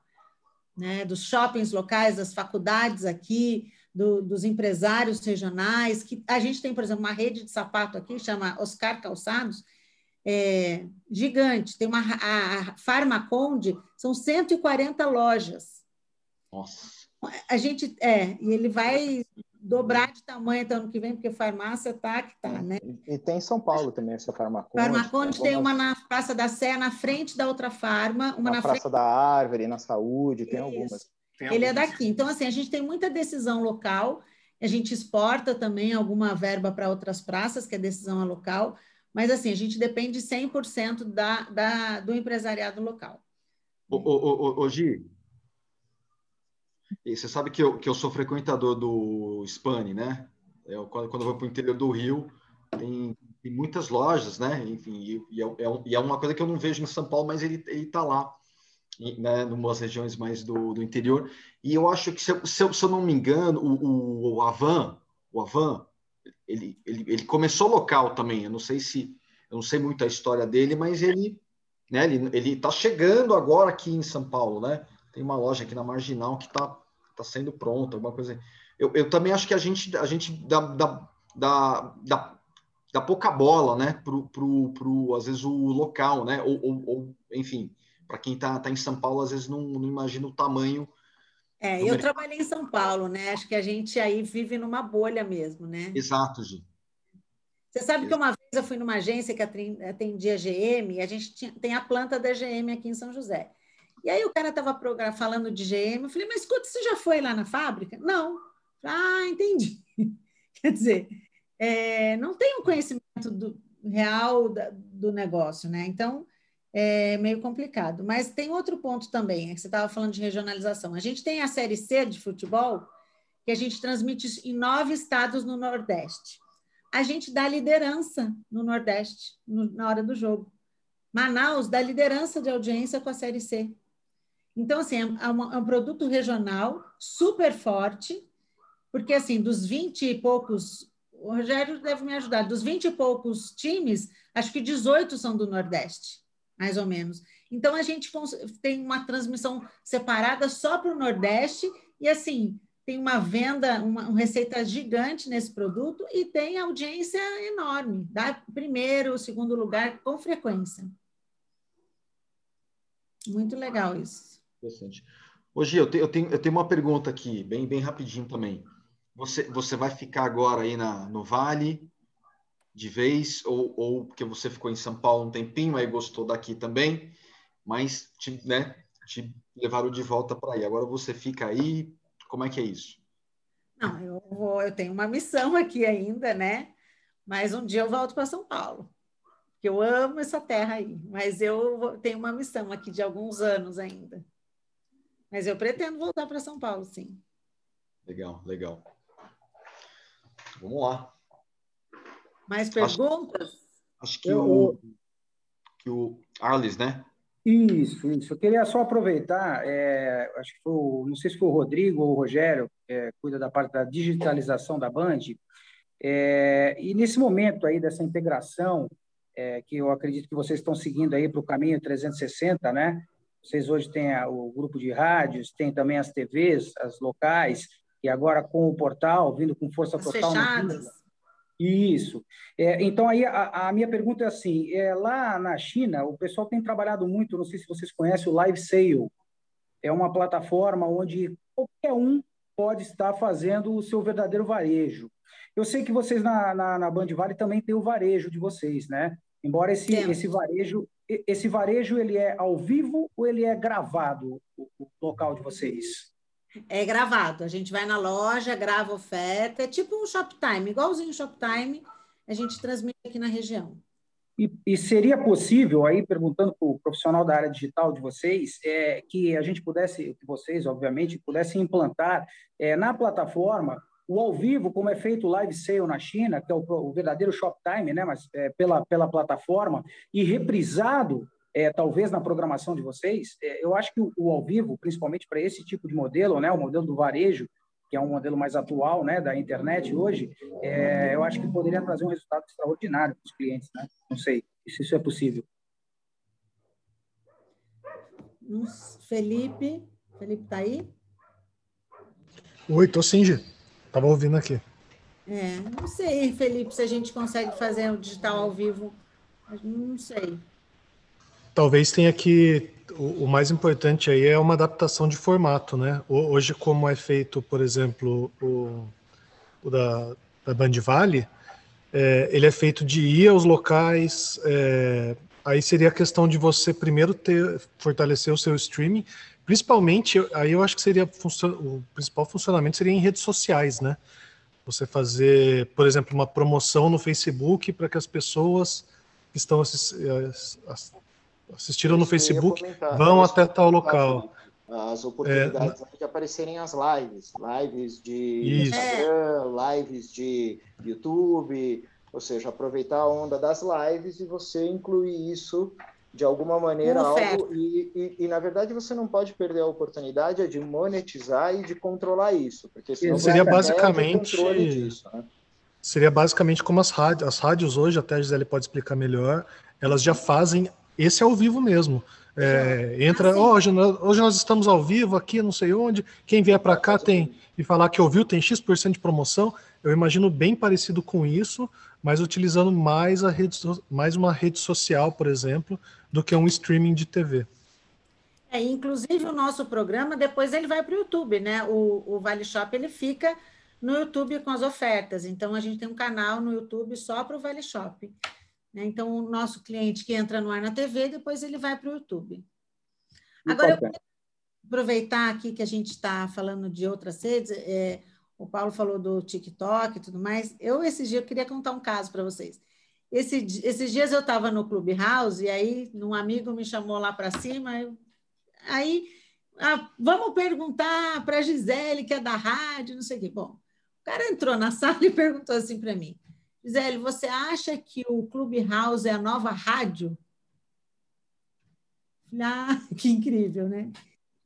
né, dos shoppings locais, das faculdades aqui, do, dos empresários regionais, que a gente tem, por exemplo, uma rede de sapato aqui, chama Oscar Calçados, é, gigante, tem uma a, a Farmaconde, são 140 lojas. Nossa. A gente, é, e ele vai dobrar de tamanho até ano que vem, porque farmácia tá que tá, né? E tem em São Paulo também essa Farmaconde. Farmaconde tem, algumas... uma na Praça da Sé, na frente da outra farma, uma na, na Praça frente... da Árvore, na Saúde, tem Isso. algumas. Ele é daqui. Então, assim, a gente tem muita decisão local, a gente exporta também alguma verba para outras praças, que é decisão local, mas, assim, a gente depende 100% da, da, do empresariado local. Ô, ô, ô, ô Gi, você sabe que eu, que eu sou frequentador do Spani, né? Eu, quando, quando eu vou para o interior do Rio, tem, tem, muitas lojas, né? Enfim, e, e, é, é e, é, uma coisa que eu não vejo em São Paulo, mas ele está lá, né? Em umas regiões mais do, do interior. E eu acho que, se eu, se eu, se eu não me engano, o, o, o Avan, o Avan, ele, ele, ele começou local também. Eu não sei se, eu não sei muito a história dele, mas ele, né? Ele, ele está chegando agora aqui em São Paulo, né? Tem uma loja aqui na Marginal que está tá sendo pronta, alguma coisa. Eu, eu também acho que a gente, a gente dá, dá, dá, dá, dá pouca bola, né? Pro, pro, pro, às vezes, o local, né? Ou, ou, ou enfim, para quem está tá em São Paulo, às vezes não, não imagina o tamanho. É, eu mercado. trabalhei em São Paulo, né? Acho que a gente aí vive numa bolha mesmo, né? Exato, Gi. Você sabe que uma vez eu fui numa agência que atendia GM, e a gente tinha, tem a planta da GM aqui em São José. E aí o cara estava falando de GM, eu falei, mas escuta, você já foi lá na fábrica? Não. Ah, entendi. Quer dizer, é, não tem um conhecimento do, real da, do negócio, né? Então, é meio complicado. Mas tem outro ponto também, é que você estava falando de regionalização. A gente tem a Série C de futebol, que a gente transmite em nove estados no Nordeste. A gente dá liderança no Nordeste, no, na hora do jogo. Manaus dá liderança de audiência com a Série C. Então, assim, é, é, uma, é um produto regional super forte, porque, assim, dos 20 e poucos, o Rogério deve me ajudar, dos 20 e poucos times, acho que 18 são do Nordeste, mais ou menos. Então, a gente tem uma transmissão separada só para o Nordeste, e, assim, tem uma venda, uma, uma, receita gigante nesse produto e tem audiência enorme, dá primeiro, segundo lugar com frequência. Muito legal isso. Interessante. Hoje eu, te, eu, tenho, eu tenho uma pergunta aqui, bem, bem rapidinho também. Você, você vai ficar agora aí na, no Vale de vez, ou, ou porque você ficou em São Paulo um tempinho, aí gostou daqui também, mas te, né, te levaram de volta para aí. Agora você fica aí, como é que é isso? Não, eu, vou, eu tenho uma missão aqui ainda, né? Mas um dia eu volto para São Paulo, que eu amo essa terra aí. Mas eu tenho uma missão aqui de alguns anos ainda. Mas eu pretendo voltar para São Paulo, sim. Legal, legal. Vamos lá. Mais perguntas? Acho, acho que, eu, o, que o Arles, né? Isso, isso. Eu queria só aproveitar, é, acho que foi, o, não sei se foi o Rodrigo ou o Rogério, que é, cuida da parte da digitalização da Band, é, e nesse momento aí dessa integração, é, que eu acredito que vocês estão seguindo aí para o caminho 360, né? Vocês hoje têm o grupo de rádios, tem também as TVs, as locais, e agora com o portal, vindo com força as total. Fechadas. Isso. É, então, aí a, a, minha pergunta é assim: é, lá na China, o pessoal tem trabalhado muito, não sei se vocês conhecem o Live Sale. É uma plataforma onde qualquer um pode estar fazendo o seu verdadeiro varejo. Eu sei que vocês na, na, na Band Vale também têm o varejo de vocês, né? Embora esse, esse varejo esse varejo ele é ao vivo ou ele é gravado, o, o local de vocês? É gravado. A gente vai na loja, grava oferta, é tipo um Shoptime, igualzinho o Shoptime, a gente transmite aqui na região. E, e seria possível, aí perguntando para o profissional da área digital de vocês, é, que a gente pudesse, que vocês, obviamente, pudessem implantar é, na plataforma o ao vivo, como é feito o live sale na China, que é o, o verdadeiro Shoptime, né, mas é, pela, pela plataforma, e reprisado, é, talvez na programação de vocês, é, eu acho que o, o, ao vivo, principalmente para esse tipo de modelo, né, o modelo do varejo, que é um modelo mais atual né, da internet hoje, é, eu acho que poderia trazer um resultado extraordinário para os clientes. Né? Não sei se isso é possível. Felipe? Felipe está aí? Oi, tô sim, Gi. Tava ouvindo aqui. É, não sei, Felipe, se a gente consegue fazer o digital ao vivo. Não sei. Talvez tenha que. O, mais importante aí é uma adaptação de formato, né? Hoje, como é feito, por exemplo, o, o da, da Band Vale, é, ele é feito de ir aos locais. É, aí seria a questão de você primeiro ter fortalecer o seu streaming, principalmente. Aí eu acho que seria o principal funcionamento seria em redes sociais, né? Você fazer, por exemplo, uma promoção no Facebook para que as pessoas que estão assistiram no Facebook vão até tal local. As oportunidades é, de aparecerem as lives, lives de isso. Instagram, lives de YouTube, ou seja, aproveitar a onda das lives e você incluir isso de alguma maneira algo e, e, e, na verdade você não pode perder a oportunidade de monetizar e de controlar isso porque senão seria basicamente disso, né? seria basicamente como as rádios as rádios hoje até a Gisele pode explicar melhor elas já fazem esse ao vivo mesmo é, entra, oh, hoje, hoje nós estamos ao vivo aqui, não sei onde. Quem vier para cá tem e falar que ouviu tem X% de promoção. Eu imagino bem parecido com isso, mas utilizando mais, a rede, mais uma rede social, por exemplo, do que um streaming de TV. É, inclusive o nosso programa, depois ele vai para o YouTube, né? O, o Vale Shop ele fica no YouTube com as ofertas. Então a gente tem um canal no YouTube só para o Vale Shop. Né? Então, o nosso cliente que entra no ar na TV, depois ele vai para o YouTube. Agora, eu quero aproveitar aqui que a gente está falando de outras redes, é, o Paulo falou do TikTok e tudo mais. Eu, esses dias, eu queria contar um caso para vocês. Esse, esses dias eu estava no Clubhouse e aí um amigo me chamou lá para cima. Eu, aí, ah, vamos perguntar para a Gisele, que é da rádio, não sei o quê. Bom, o cara entrou na sala e perguntou assim para mim: Gisele, você acha que o Clubhouse é a nova rádio? Ah, que incrível, né?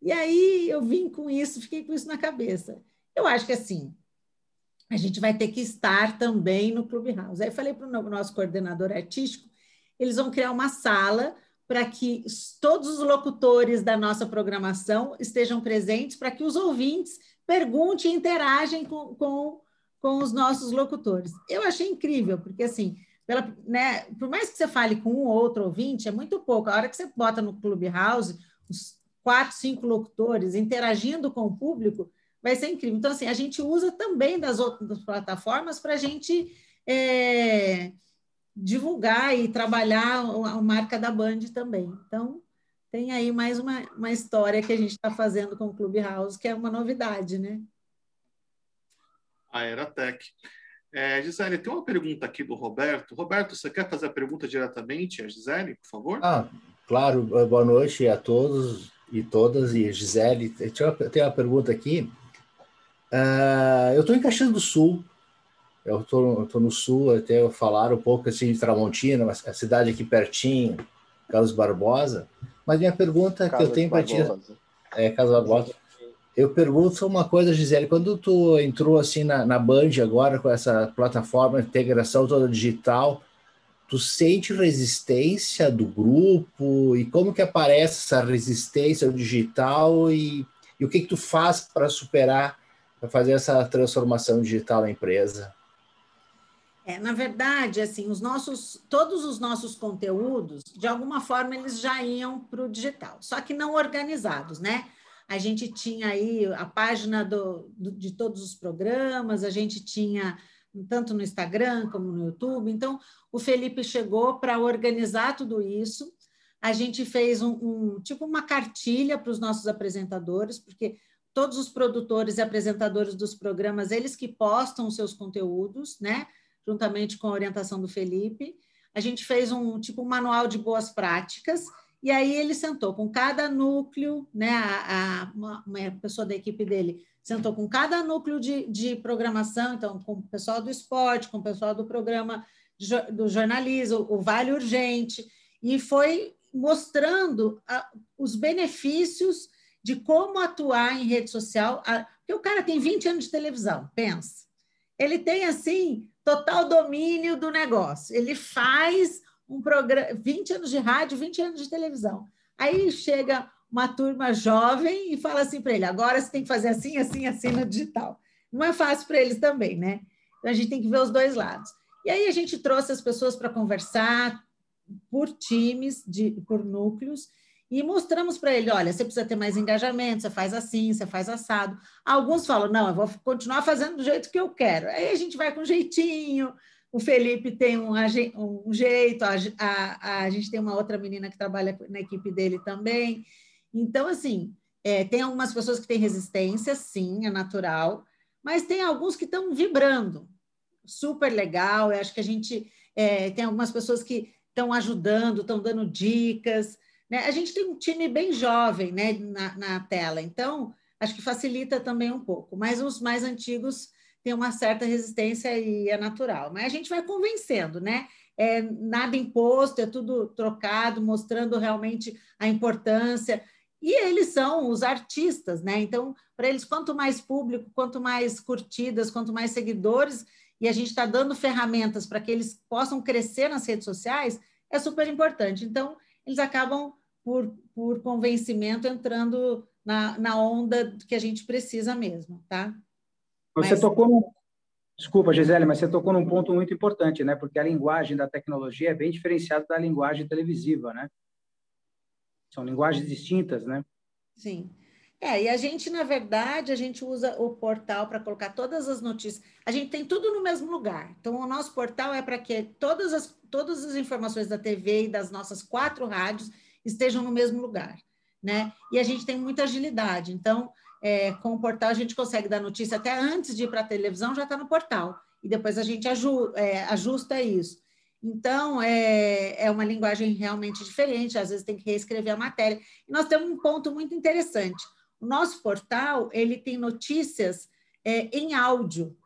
E aí eu vim com isso, fiquei com isso na cabeça. Eu acho que assim, a gente vai ter que estar também no Clubhouse. Aí falei para o nosso coordenador artístico, eles vão criar uma sala para que todos os locutores da nossa programação estejam presentes, para que os ouvintes perguntem e interagem com, com com os nossos locutores. Eu achei incrível, porque assim, pela, né, por mais que você fale com um ou outro ouvinte, é muito pouco. A hora que você bota no Clubhouse, os quatro, cinco locutores interagindo com o público, vai ser incrível. Então, assim, a gente usa também das outras plataformas para a gente é, divulgar e trabalhar a marca da Band também. Então, tem aí mais uma, uma história que a gente está fazendo com o Clubhouse, que é uma novidade, né? A Eratec. É, Gisele, tem uma pergunta aqui do Roberto. Roberto, você quer fazer a pergunta diretamente a Gisele, por favor? Ah, claro. Boa noite a todos e todas. E Gisele, tem uma pergunta aqui. Uh, eu estou em Caxias do Sul. Eu estou no Sul, até falar um pouco assim de Tramontina, a cidade aqui pertinho, Carlos Barbosa. Mas minha pergunta Carlos que eu tenho para ti é Carlos Barbosa. Eu pergunto uma coisa, Gisele, quando tu entrou assim na, na Band agora com essa plataforma integração toda digital, tu sente resistência do grupo e como que aparece essa resistência ao digital e, e o que que tu faz para superar, para fazer essa transformação digital na empresa? É, na verdade, assim, os nossos, todos os nossos conteúdos, de alguma forma, eles já iam para o digital, só que não organizados, né? A gente tinha aí a página do, do, de todos os programas, a gente tinha tanto no Instagram como no YouTube. Então, o Felipe chegou para organizar tudo isso. A gente fez um, um tipo uma cartilha para os nossos apresentadores, porque todos os produtores e apresentadores dos programas, eles que postam os seus conteúdos, né? Juntamente com a orientação do Felipe. A gente fez um tipo um manual de boas práticas e aí ele sentou com cada núcleo, né? A, a uma, uma, pessoa da equipe dele sentou com cada núcleo de, de programação, então com o pessoal do esporte, com o pessoal do programa de, do jornalismo, o Vale Urgente, e foi mostrando a, os benefícios de como atuar em rede social. A, porque o cara tem 20 anos de televisão, pensa. Ele tem, assim, total domínio do negócio. Ele faz um programa, 20 anos de rádio, 20 anos de televisão. Aí chega uma turma jovem e fala assim para ele: agora você tem que fazer assim, assim, assim no digital. Não é fácil para eles também, né? Então a gente tem que ver os dois lados. E aí a gente trouxe as pessoas para conversar por times, de, por núcleos, e mostramos para ele: olha, você precisa ter mais engajamento, você faz assim, você faz assado. Alguns falam: não, eu vou continuar fazendo do jeito que eu quero. Aí a gente vai com jeitinho. O Felipe tem um, um jeito, a, a, a, gente tem uma outra menina que trabalha na equipe dele também. Então, assim, é, tem algumas pessoas que têm resistência, sim, é natural, mas tem alguns que estão vibrando. Super legal, eu acho que a gente é, tem algumas pessoas que estão ajudando, estão dando dicas. Né? A gente tem um time bem jovem né, na, na tela, então acho que facilita também um pouco, mas os mais antigos têm uma certa resistência e é natural. Mas a gente vai convencendo, né? É nada imposto, é tudo trocado, mostrando realmente a importância. E eles são os artistas, né? Então, para eles, quanto mais público, quanto mais curtidas, quanto mais seguidores, e a gente está dando ferramentas para que eles possam crescer nas redes sociais, é super importante. Então, eles acabam, por, por convencimento, entrando na, na onda que a gente precisa mesmo, tá? Você mas... tocou num... Desculpa, Gisele, mas você tocou num ponto muito importante, né? Porque a linguagem da tecnologia é bem diferenciada da linguagem televisiva, né? São linguagens distintas, né? Sim. É, e a gente, na verdade, a gente usa o portal para colocar todas as notícias. A gente tem tudo no mesmo lugar. Então, o nosso portal é para que todas as, todas as informações da TV e das nossas quatro rádios estejam no mesmo lugar, né? E a gente tem muita agilidade. Então, é, com o portal, a gente consegue dar notícia até antes de ir para a televisão, já está no portal. E depois a gente aju, é, ajusta isso. Então, é, é uma linguagem realmente diferente, às vezes tem que reescrever a matéria. E nós temos um ponto muito interessante o nosso portal ele tem notícias é, em áudio.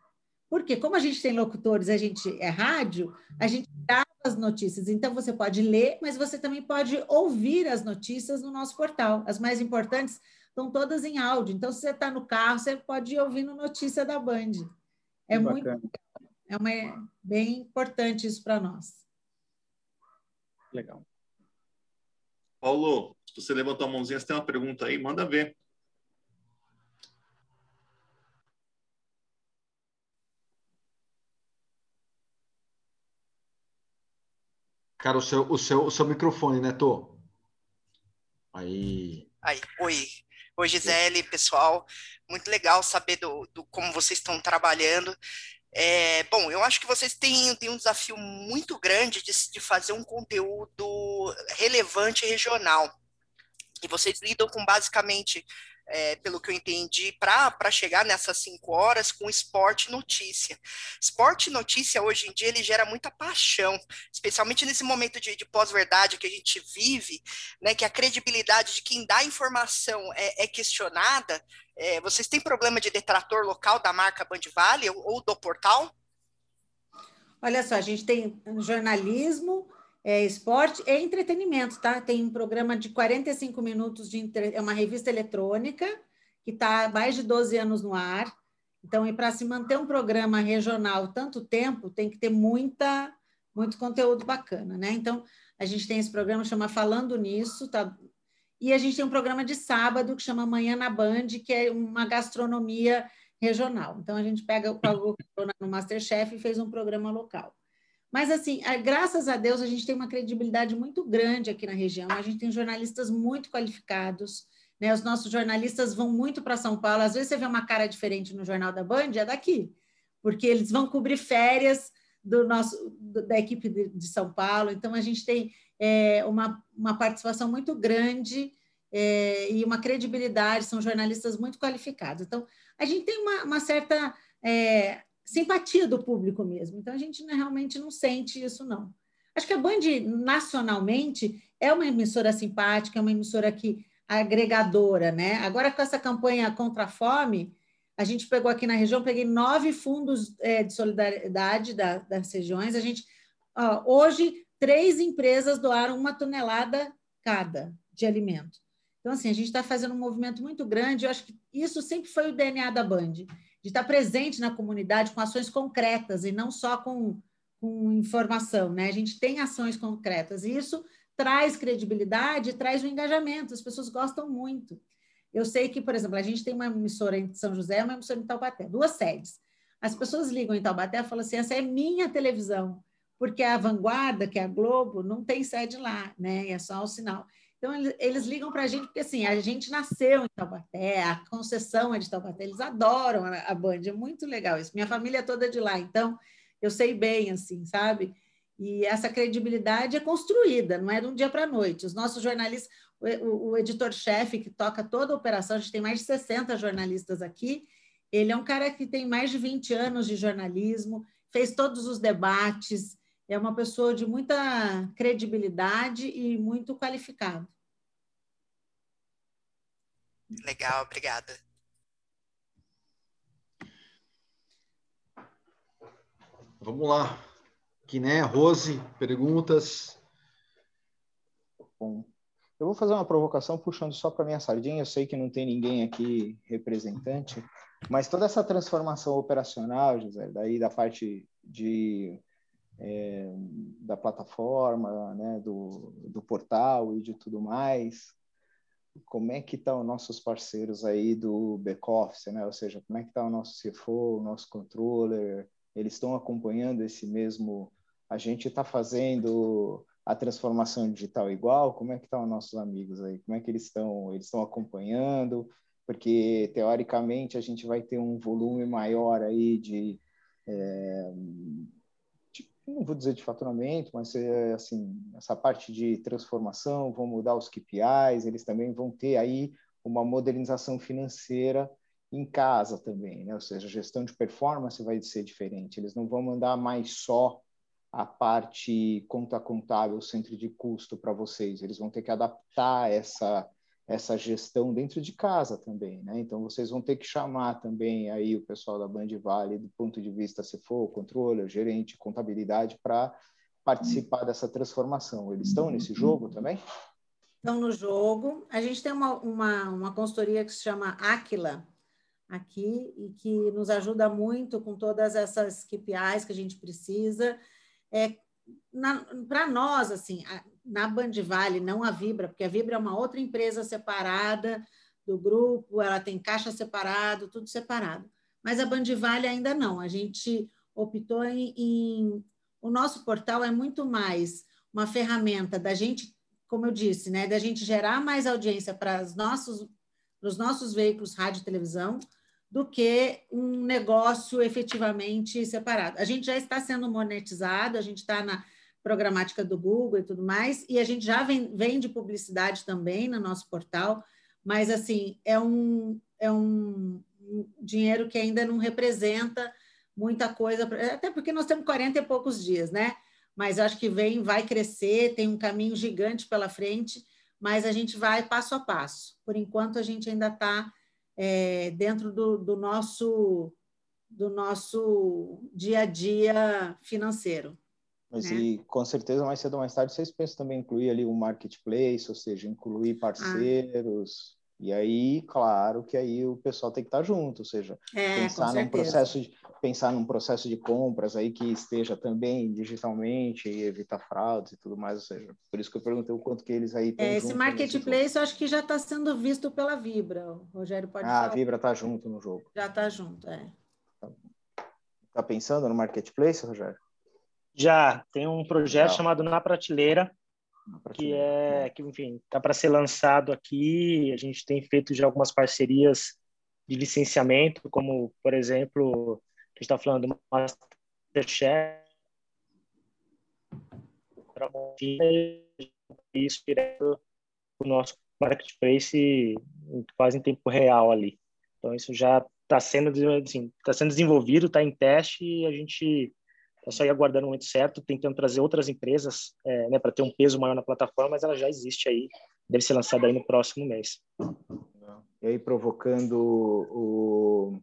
Porque como a gente tem locutores, a gente é rádio, a gente grava as notícias. Então você pode ler, mas você também pode ouvir as notícias no nosso portal. As mais importantes estão todas em áudio. Então se você está no carro, você pode ir ouvindo notícia da Band. É muito é uma, bem importante isso para nós. Legal. Paulo, você levantou a mãozinha, você tem uma pergunta aí, manda ver. Cara, o seu, o seu, o seu microfone, né, Tô? Aí. Aí, oi. Oi, Gisele, pessoal. Muito legal saber do, do como vocês estão trabalhando. É, bom, eu acho que vocês têm, têm um desafio muito grande de, de fazer um conteúdo relevante e regional. E vocês lidam com basicamente é, pelo que eu entendi, para chegar nessas cinco horas com esporte notícia. Esporte notícia, hoje em dia, ele gera muita paixão, especialmente nesse momento de, de pós-verdade que a gente vive, né, que a credibilidade de quem dá informação é, é questionada. É, vocês têm problema de detrator local da marca Band Vale ou, ou do portal? Olha só, a gente tem jornalismo, é, esporte e entretenimento, tá? Tem um programa de 45 minutos de entre... é uma revista eletrônica que está há mais de 12 anos no ar. Então, e para se manter um programa regional tanto tempo, tem que ter muita muito conteúdo bacana, né? Então, a gente tem esse programa que chama Falando Nisso, tá? E a gente tem um programa de sábado que chama Manhã na Band, que é uma gastronomia regional. Então, a gente pega o no Masterchef e fez um programa local. Mas, assim, graças a Deus, a gente tem uma credibilidade muito grande aqui na região. A gente tem jornalistas muito qualificados. Né? Os nossos jornalistas vão muito para São Paulo. Às vezes você vê uma cara diferente no Jornal da Band, é daqui, porque eles vão cobrir férias do nosso, da equipe de, São Paulo. Então, a gente tem é, uma, uma participação muito grande é, e uma credibilidade. São jornalistas muito qualificados. Então, a gente tem uma, uma certa. É, simpatia do público mesmo. Então a gente realmente não sente isso, não. Acho que a Band, nacionalmente, é uma emissora simpática, é uma emissora que agregadora, né? Agora, com essa campanha contra a fome, a gente pegou aqui na região, peguei nove fundos é, de solidariedade da, das regiões. A gente, ó, hoje, três empresas doaram uma tonelada cada de alimento. Então, assim, a gente está fazendo um movimento muito grande. Eu acho que isso sempre foi o DNA da Band de estar presente na comunidade com ações concretas e não só com, com informação, né? A gente tem ações concretas e isso traz credibilidade, traz o engajamento, as pessoas gostam muito. Eu sei que, por exemplo, a gente tem uma emissora em São José, uma emissora em Taubaté, duas sedes. As pessoas ligam em Taubaté e falam assim: essa é minha televisão, porque a Vanguarda, que é a Globo, não tem sede lá, né? É só o sinal. Então, eles ligam para a gente, porque assim, a gente nasceu em Taubaté, a concessão é de Taubaté, eles adoram a Band, é muito legal isso. Minha família é toda de lá, então eu sei bem, assim, sabe? E essa credibilidade é construída, não é de um dia para a noite. Os nossos jornalistas, o, o editor-chefe que toca toda a operação, a gente tem mais de 60 jornalistas aqui, ele é um cara que tem mais de 20 anos de jornalismo, fez todos os debates, é uma pessoa de muita credibilidade e muito qualificado. Legal, obrigada. Vamos lá. Quiné, Rose, perguntas? Bom, eu vou fazer uma provocação puxando só para minha sardinha. Eu sei que não tem ninguém aqui representante, mas toda essa transformação operacional, José, daí da parte de é, da plataforma, né, do, do portal e de tudo mais, como é que estão nossos parceiros aí do back-office, né? Ou seja, como é que está o nosso CFO, o nosso controller? Eles estão acompanhando esse mesmo... A gente está fazendo a transformação digital igual? Como é que estão os nossos amigos aí? Como é que eles estão? Eles estão acompanhando? Porque, teoricamente, a gente vai ter um volume maior aí de... É, não vou dizer de faturamento, mas é, assim, essa parte de transformação, vão mudar os KPIs, eles também vão ter aí uma modernização financeira em casa também, né? Ou seja, a gestão de performance vai ser diferente. Eles não vão mandar mais só a parte conta contábil, centro de custo para vocês. Eles vão ter que adaptar essa essa gestão dentro de casa também, né? Então vocês vão ter que chamar também aí o pessoal da Band Vale do ponto de vista se for controller, gerente, contabilidade para participar dessa transformação. Eles estão nesse jogo também? Estão no jogo. A gente tem uma, uma, uma consultoria que se chama Aquila aqui e que nos ajuda muito com todas essas KPIs que a gente precisa. É, para nós, assim, na Band Vale, não a Vibra, porque a Vibra é uma outra empresa separada do grupo, ela tem caixa separado, tudo separado. Mas a Band Vale ainda não. A gente optou em, em o nosso portal é muito mais uma ferramenta da gente, como eu disse, né, da gente gerar mais audiência para os nossos, para os nossos veículos rádio e televisão, do que um negócio efetivamente separado. A gente já está sendo monetizado, a gente está na programática do Google e tudo mais, e a gente já vem, vende publicidade também no nosso portal, mas assim, é um, é um dinheiro que ainda não representa muita coisa, até porque nós temos 40 e poucos dias, né? Mas acho que vem, vai crescer, tem um caminho gigante pela frente, mas a gente vai passo a passo. Por enquanto, a gente ainda está é, dentro do, do, nosso do nosso dia a dia financeiro. Mas né? e com certeza mais cedo ou mais tarde vocês pensam também incluir ali um marketplace, ou seja, incluir parceiros. Ah. E aí, claro que aí o pessoal tem que estar junto, ou seja, é, pensar num processo de pensar num processo de compras aí que esteja também digitalmente e evitar fraudes e tudo mais, ou seja, por isso que eu perguntei o quanto que eles aí é, Esse marketplace eu acho que já está sendo visto pela Vibra, o Rogério pode ah, falar. a Vibra está junto no jogo. Já está junto, é. Tá, tá pensando no marketplace, Rogério? Já, tem um projeto Legal. chamado Na Prateleira, Na Prateleira, que é, que, enfim, está para ser lançado aqui. A gente tem feito já algumas parcerias de licenciamento, como, por exemplo, a gente está falando do Masterchef, para isso direto o nosso marketplace quase em tempo real ali. Então isso já está sendo assim, tá sendo desenvolvido, está em teste e a gente é só ir aguardando o momento certo, tentando trazer outras empresas é, né, para ter um peso maior na plataforma, mas ela já existe aí, deve ser lançada aí no próximo mês. E aí, provocando o,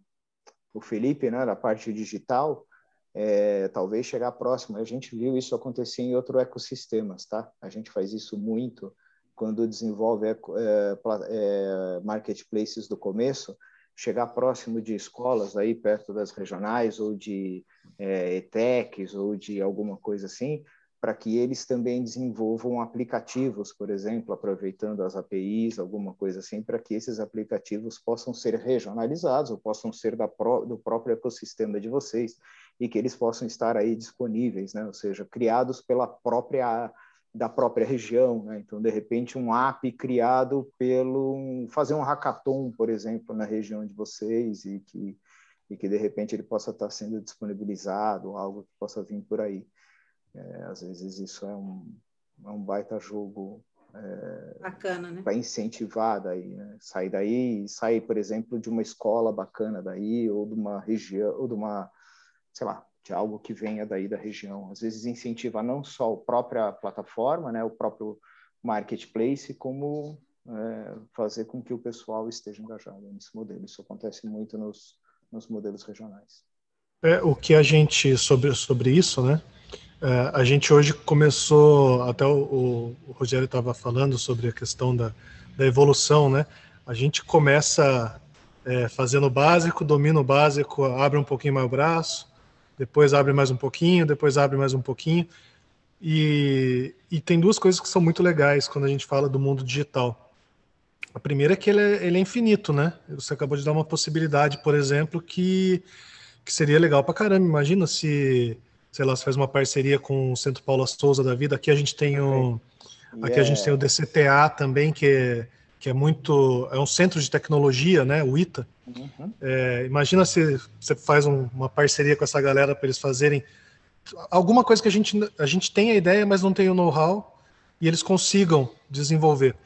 o Felipe, né, da parte digital, é, talvez chegar próximo. A gente viu isso acontecer em outros ecossistemas, tá? A gente faz isso muito quando desenvolve é, é, marketplaces do começo, chegar próximo de escolas aí perto das regionais ou de é, ETECs ou de alguma coisa assim, para que eles também desenvolvam aplicativos, por exemplo, aproveitando as APIs, alguma coisa assim, para que esses aplicativos possam ser regionalizados ou possam ser da do próprio ecossistema de vocês e que eles possam estar aí disponíveis, né? ou seja, criados pela própria da própria região, né? Então, de repente, um app criado pelo fazer um hackathon, por exemplo, na região de vocês e que e que de repente ele possa estar sendo disponibilizado, algo que possa vir por aí. É, às vezes isso é um, é um baita jogo é, bacana, né? Para incentivar daí, né? sair daí, sair, por exemplo, de uma escola bacana daí, ou de uma região, ou de uma, sei lá, de algo que venha daí da região. Às vezes incentivar não só a própria plataforma, né, o próprio marketplace, como é, fazer com que o pessoal esteja engajado nesse modelo. Isso acontece muito nos, nos modelos regionais. É, o que a gente, sobre, sobre isso, né, é, a gente hoje começou, até o, o Rogério estava falando sobre a questão da, da evolução, né? A gente começa é, fazendo o básico, domina o básico, abre um pouquinho mais o braço, depois abre mais um pouquinho, depois abre mais um pouquinho. E, e tem duas coisas que são muito legais quando a gente fala do mundo digital. A primeira é que ele é, ele é infinito, né? Você acabou de dar uma possibilidade, por exemplo, que, que seria legal para caramba. Imagina se sei lá, você faz uma parceria com o Centro Paula Souza da vida. Aqui a gente tem o, aqui yeah. a gente tem o DCTA também, que é, que é muito, é um centro de tecnologia, né, o ITA. Uhum. É, imagina se você faz um, uma parceria com essa galera para eles fazerem alguma coisa que a gente, a gente tem a ideia, mas não tem o know-how, e eles consigam desenvolver.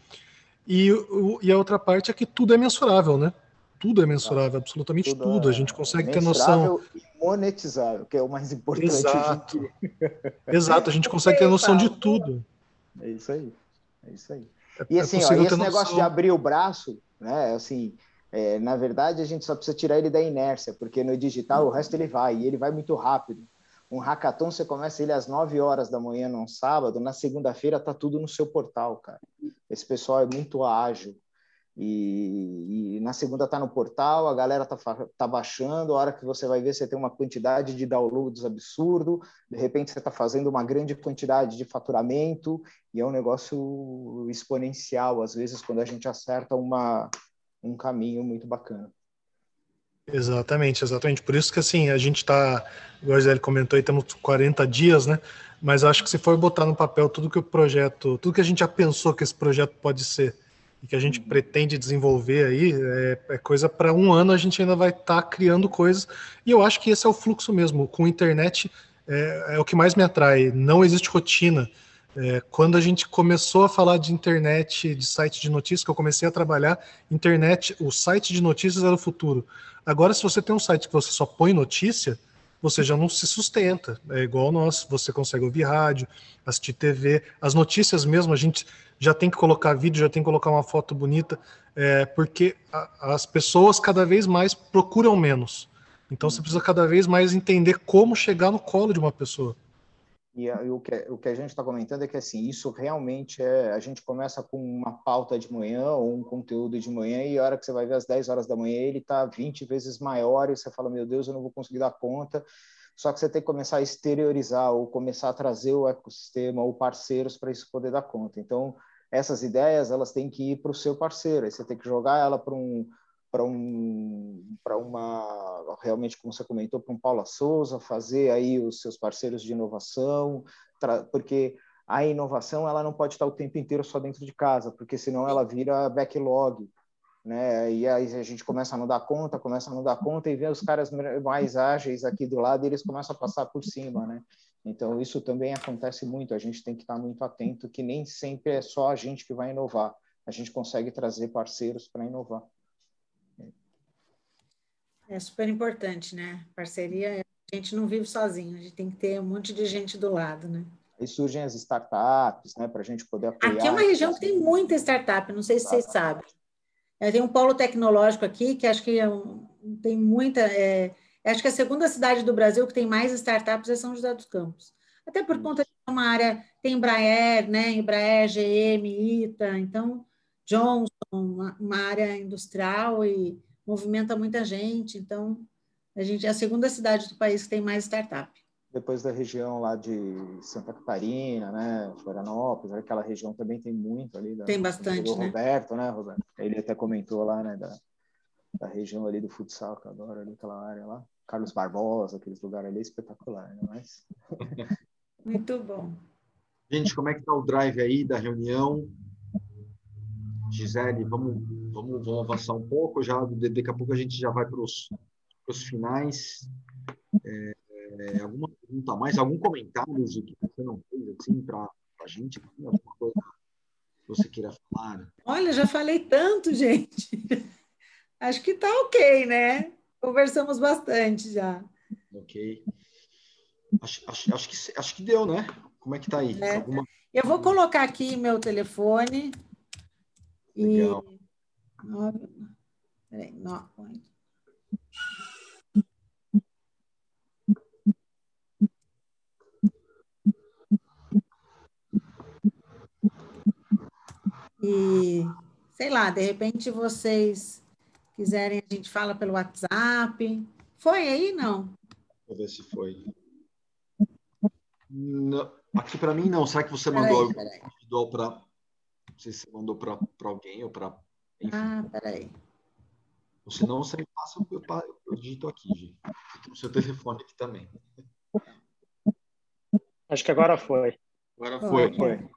E, o, e a outra parte é que tudo é mensurável, né? Tudo é mensurável, absolutamente tudo. tudo. A gente consegue ter noção monetizável, que é o mais importante. Exato, Exato a gente consegue ter noção de tudo. É isso aí, é isso aí. É, e assim, ó, esse negócio de abrir o braço, né, assim, é, na verdade a gente só precisa tirar ele da inércia, porque no digital o resto ele vai, e ele vai muito rápido. Um hackathon, você começa ele às 9 horas da manhã num sábado, na segunda-feira tá tudo no seu portal, cara. Esse pessoal é muito ágil, e, e, na segunda está no portal, a galera está tá baixando, a hora que você vai ver, você tem uma quantidade de downloads absurdo, de repente você está fazendo uma grande quantidade de faturamento, e é um negócio exponencial, às vezes, quando a gente acerta uma, um caminho muito bacana. Exatamente, exatamente. Por isso que assim, a gente está, a Gisele comentou, aí temos 40 dias, né? Mas acho que se for botar no papel tudo que o projeto, tudo que a gente já pensou que esse projeto pode ser, e que a gente pretende desenvolver aí, é, é coisa para um ano a gente ainda vai estar tá criando coisas. E eu acho que esse é o fluxo mesmo. Com internet é, é o que mais me atrai. Não existe rotina. É, quando a gente começou a falar de internet, de site de notícias, que eu comecei a trabalhar, internet, o site de notícias era o futuro. Agora, se você tem um site que você só põe notícia, você já não se sustenta. É igual nós, você consegue ouvir rádio, assistir TV, as notícias mesmo, a gente já tem que colocar vídeo, já tem que colocar uma foto bonita, é, porque a, as pessoas cada vez mais procuram menos. Então você precisa cada vez mais entender como chegar no colo de uma pessoa. E, e o, que, o que a gente está comentando é que assim, isso realmente é. A gente começa com uma pauta de manhã ou um conteúdo de manhã, e a hora que você vai ver às 10 horas da manhã, ele está 20 vezes maior, e você fala, meu Deus, eu não vou conseguir dar conta. Só que você tem que começar a exteriorizar ou começar a trazer o ecossistema ou parceiros para isso poder dar conta. Então, essas ideias elas têm que ir para o seu parceiro. Aí você tem que jogar ela para um para um para uma realmente como você comentou para um Paula Souza fazer aí os seus parceiros de inovação porque a inovação ela não pode estar o tempo inteiro só dentro de casa porque senão ela vira backlog né e aí a gente começa a não dar conta começa a não dar conta e vê os caras mais ágeis aqui do lado e eles começam a passar por cima né então, isso também acontece muito. A gente tem que estar muito atento que nem sempre é só a gente que vai inovar. A gente consegue trazer parceiros para inovar. É super importante, né? Parceria, a gente não vive sozinho, a gente tem que ter um monte de gente do lado, né? Aí surgem as startups, né, para a gente poder apoiar. Aqui é uma região que tem muita startup, não sei se vocês sabem. É, tem um polo tecnológico aqui, que acho que é um, tem muita. É, Acho que a segunda cidade do Brasil que tem mais startups é São José dos Campos. Até por conta de uma área, tem Embraer, né? Embraer, GM, ITA, então Johnson, uma, uma área industrial e movimenta muita gente. Então, a gente é a segunda cidade do país que tem mais startup. depois da região lá de Santa Catarina, né, Florianópolis, aquela região também tem muito ali. Da, tem bastante, né? Roberto, né, Roberto? Ele até comentou lá, né, da, da região ali do futsal, que eu adoro ali, aquela área lá. Carlos Barbosa, aqueles lugares ali, espetacular, né? Mas... Muito bom. Gente, como é que tá o drive aí da reunião? Gisele, vamos, vamos, vamos avançar um pouco, já daqui a pouco a gente já vai para os finais. É, é, alguma pergunta a mais, algum comentário de que você não fez assim para a gente? Alguma coisa que você queira falar? Olha, já falei tanto, gente. Acho que tá ok, né? Conversamos bastante já. Ok. Acho, acho, acho, que, acho que deu, né? Como é que tá aí? É. Alguma... Eu vou colocar aqui meu telefone. Legal. E... Nove... Peraí, nove... E sei lá, de repente vocês quiserem, a gente fala pelo WhatsApp. Foi aí, não? Vou ver se foi. Não, aqui para mim não. Será que você mandou para. Não sei se você mandou para alguém ou para. Ah, peraí. Ou se não, você me passa, eu, eu digito aqui, gente. Tem o seu telefone aqui também. Acho que agora foi. Agora foi. foi.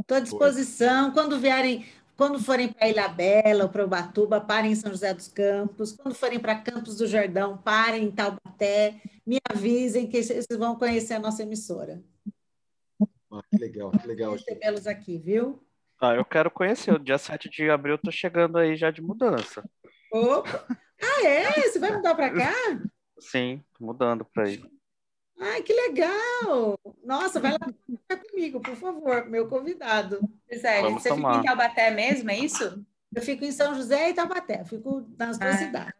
Estou à disposição. Foi. Quando vierem, quando forem para Ilha Bela ou para Ubatuba, parem em São José dos Campos. Quando forem para Campos do Jordão, parem em Taubaté. Me avisem que vocês vão conhecer a nossa emissora. Ah, que legal, que legal. Recebê-los aqui, viu? Ah, eu quero conhecer. O dia 7 de abril eu tô chegando aí já de mudança. Opa! Ah, é? Você vai mudar para cá? Sim, mudando para aí. Ai, que legal! Nossa, vai lá comigo, por favor, meu convidado. Gisele, você tomar. fica em Taubaté mesmo, é isso? Eu fico em São José e Taubaté, fico nas duas ah, cidades.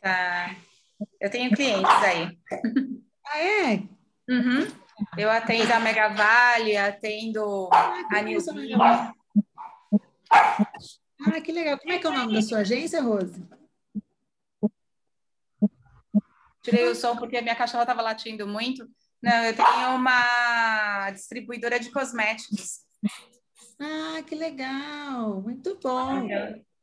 Tá. Eu tenho clientes aí. Ah, é? Uhum. Eu atendo a Mega Vale, atendo ah, a Nilson. Ah, que legal. Como é que é o nome da sua agência, Rose? Tirei o som porque a minha cachorra estava latindo muito. Não, eu tenho uma distribuidora de cosméticos. Ah, que legal! Muito bom.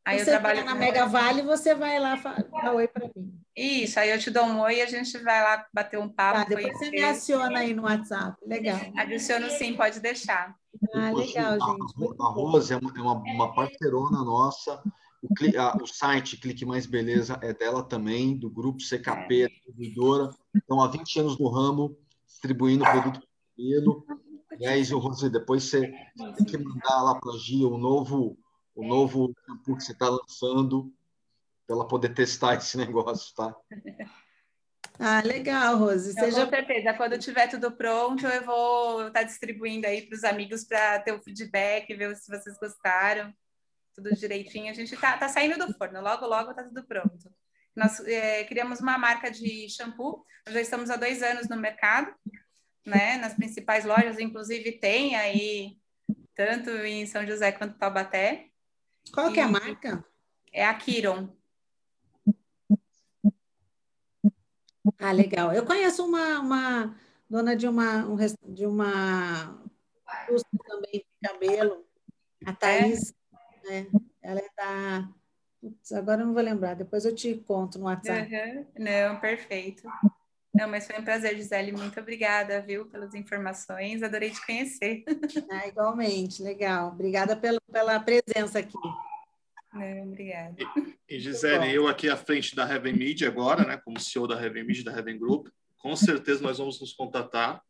Aí você eu trabalho na Mega Vale, você vai lá dar oi para mim. Isso, aí eu te dou um oi e a gente vai lá bater um papo. Tá, depois você me aciona aí no WhatsApp. Legal. Adiciono sim, pode deixar. Ah, legal, gente. A, a Rose é uma, é uma, uma parceirona nossa. O, a, o, site Clique Mais Beleza é dela também, do grupo CKP, é. distribuidora. Estão há 20 anos no ramo, distribuindo produto cabelo. E aí, Rose, depois você tem que mandar lá para a Gia o novo, o novo shampoo que você está lançando, para ela poder testar esse negócio, tá? Ah, legal, Rose. Seja... Com certeza. Quando tiver tudo pronto, eu vou estar tá distribuindo aí para os amigos para ter o feedback, ver se vocês gostaram tudo direitinho. A gente está tá saindo do forno, logo, logo está tudo pronto. Nós é, criamos uma marca de shampoo, nós já estamos há dois anos no mercado, né? Nas principais lojas, inclusive tem aí, tanto em São José quanto Taubaté. Qual que é a marca? É a Kiron. Ah, legal. Eu conheço uma, uma dona de uma, um, de uma também de cabelo, a Thaís né? Ela é da. Putz, agora eu não vou lembrar, depois eu te conto no WhatsApp. Uhum. Não, perfeito. Não, mas foi um prazer, Gisele. Muito obrigada, viu, pelas informações. Adorei te conhecer. Ah, igualmente, legal. Obrigada pela, pela presença aqui. Não, obrigada. E, e Gisele, eu aqui à frente da Heaven Media agora, né, como CEO da Heaven Media, da Heaven Group, com certeza nós vamos nos contatar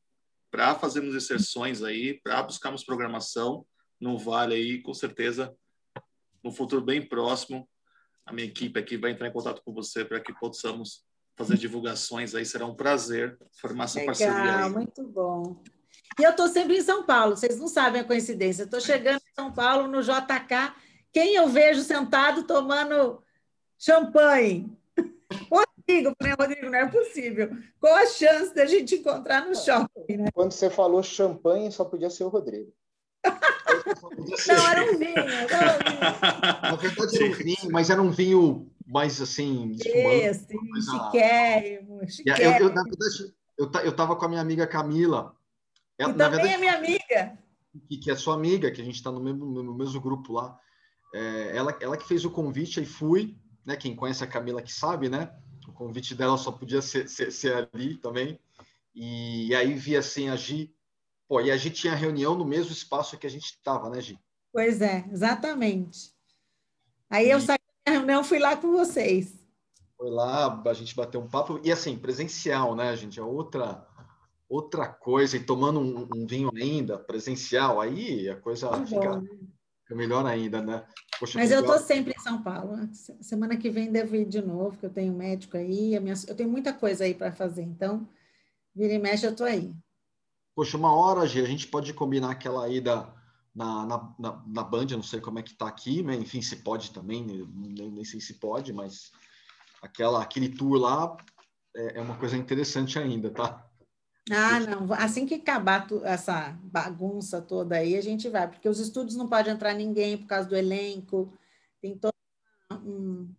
para fazermos inserções aí, para buscarmos programação no Vale aí, com certeza no futuro bem próximo, a minha equipe aqui vai entrar em contato com você para que possamos fazer divulgações aí. Será um prazer formar essa Legal, parceria aí. muito bom. E eu estou sempre em São Paulo, vocês não sabem a coincidência. Estou chegando em São Paulo, no JK. Quem eu vejo sentado tomando champanhe? Rodrigo, falei, Rodrigo, não é possível. Qual a chance da gente encontrar no shopping? Né? Quando você falou champanhe, só podia ser o Rodrigo. Não, era um vinho. Era um vinho. Na verdade, era um vinho, mas era um vinho mais assim. Espumante, assim, chiquérrimo, chiquérrimo. Eu, eu, na verdade, Eu, eu tava com a minha amiga Camila. Ela, também verdade, é minha amiga. Que, que é sua amiga, que a gente está no mesmo, no mesmo grupo lá. É, ela, ela que fez o convite e fui, né? Quem conhece a Camila que sabe, né? O convite dela só podia ser, ser, ser ali também. E, e, aí vi assim a Gi. Pô, e a Gi tinha reunião no mesmo espaço que a gente estava, né, Gi? Pois é, exatamente. Aí e... eu saí da reunião, fui lá com vocês. Foi lá, a gente bateu um papo. E assim, presencial, né, gente? É outra outra coisa. E tomando um, um vinho ainda, presencial, aí a coisa tá fica, fica, melhor ainda, né? Poxa, Mas eu estou sempre em São Paulo. Semana que vem devo ir de novo, que eu tenho médico aí. Minha... Eu tenho muita coisa aí para fazer. Então, vira e mexe, eu estou aí. Poxa, uma hora, Gi, a gente pode combinar aquela ida na, na, na, na Band, eu não sei como é que está aqui, né? enfim, se pode também, nem, nem sei se pode, mas aquela, aquele tour lá é, é uma coisa interessante ainda, tá? Ah, não. Assim que acabar essa bagunça toda aí, a gente vai, porque os estúdios não pode entrar ninguém por causa do elenco, tem todo um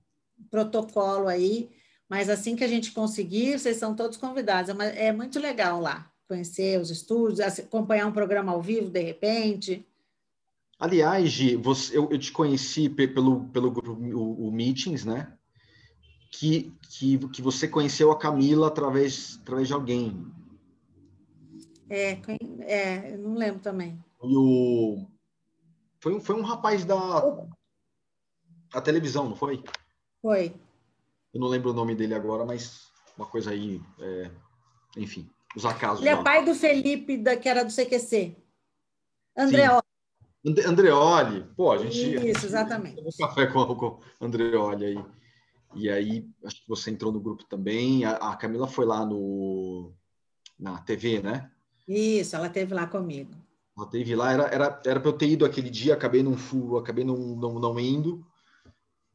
protocolo aí, mas assim que a gente conseguir, vocês são todos convidados. É, é muito legal lá, conhecer os estúdios, acompanhar um programa ao vivo, de repente. Aliás, Gi, você, eu, eu, te conheci pelo, pelo grupo, o, o Meetings, né? Que, que, que você conheceu a Camila através, através de alguém. É, é, eu não lembro também. E o... Foi, um, foi um rapaz da a televisão, não foi? Foi. Eu não lembro o nome dele agora, mas uma coisa aí, é... enfim, os acasos. Ele é pai do Felipe, da, que era do CQC. Andreoli. And, Andreoli, pô, a gente. Isso, exatamente. Um café com, o Andreoli aí. E aí, acho que você entrou no grupo também. A, a Camila foi lá no, na TV, né? Isso, ela teve lá comigo. Ela teve lá, era era era para eu ter ido aquele dia, acabei não fui, acabei não, não, não indo.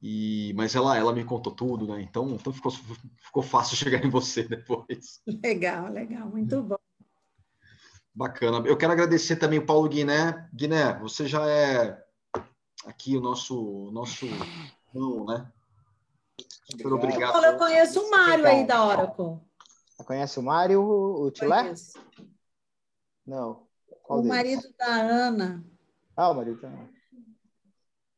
E, mas ela, ela me contou tudo, né? Então, então ficou, ficou fácil chegar em você depois. Legal, legal, muito bom. Bacana. Eu quero agradecer também o Paulo Guiné. Guiné, você já é aqui o nosso nosso não, né? Super obrigado. Paulo, eu conheço o Mário aí da Oracle. Conhece o Mário, o Tilé? Conheço. Não. Qual o deles? marido da Ana. Ah, o marido da Ana.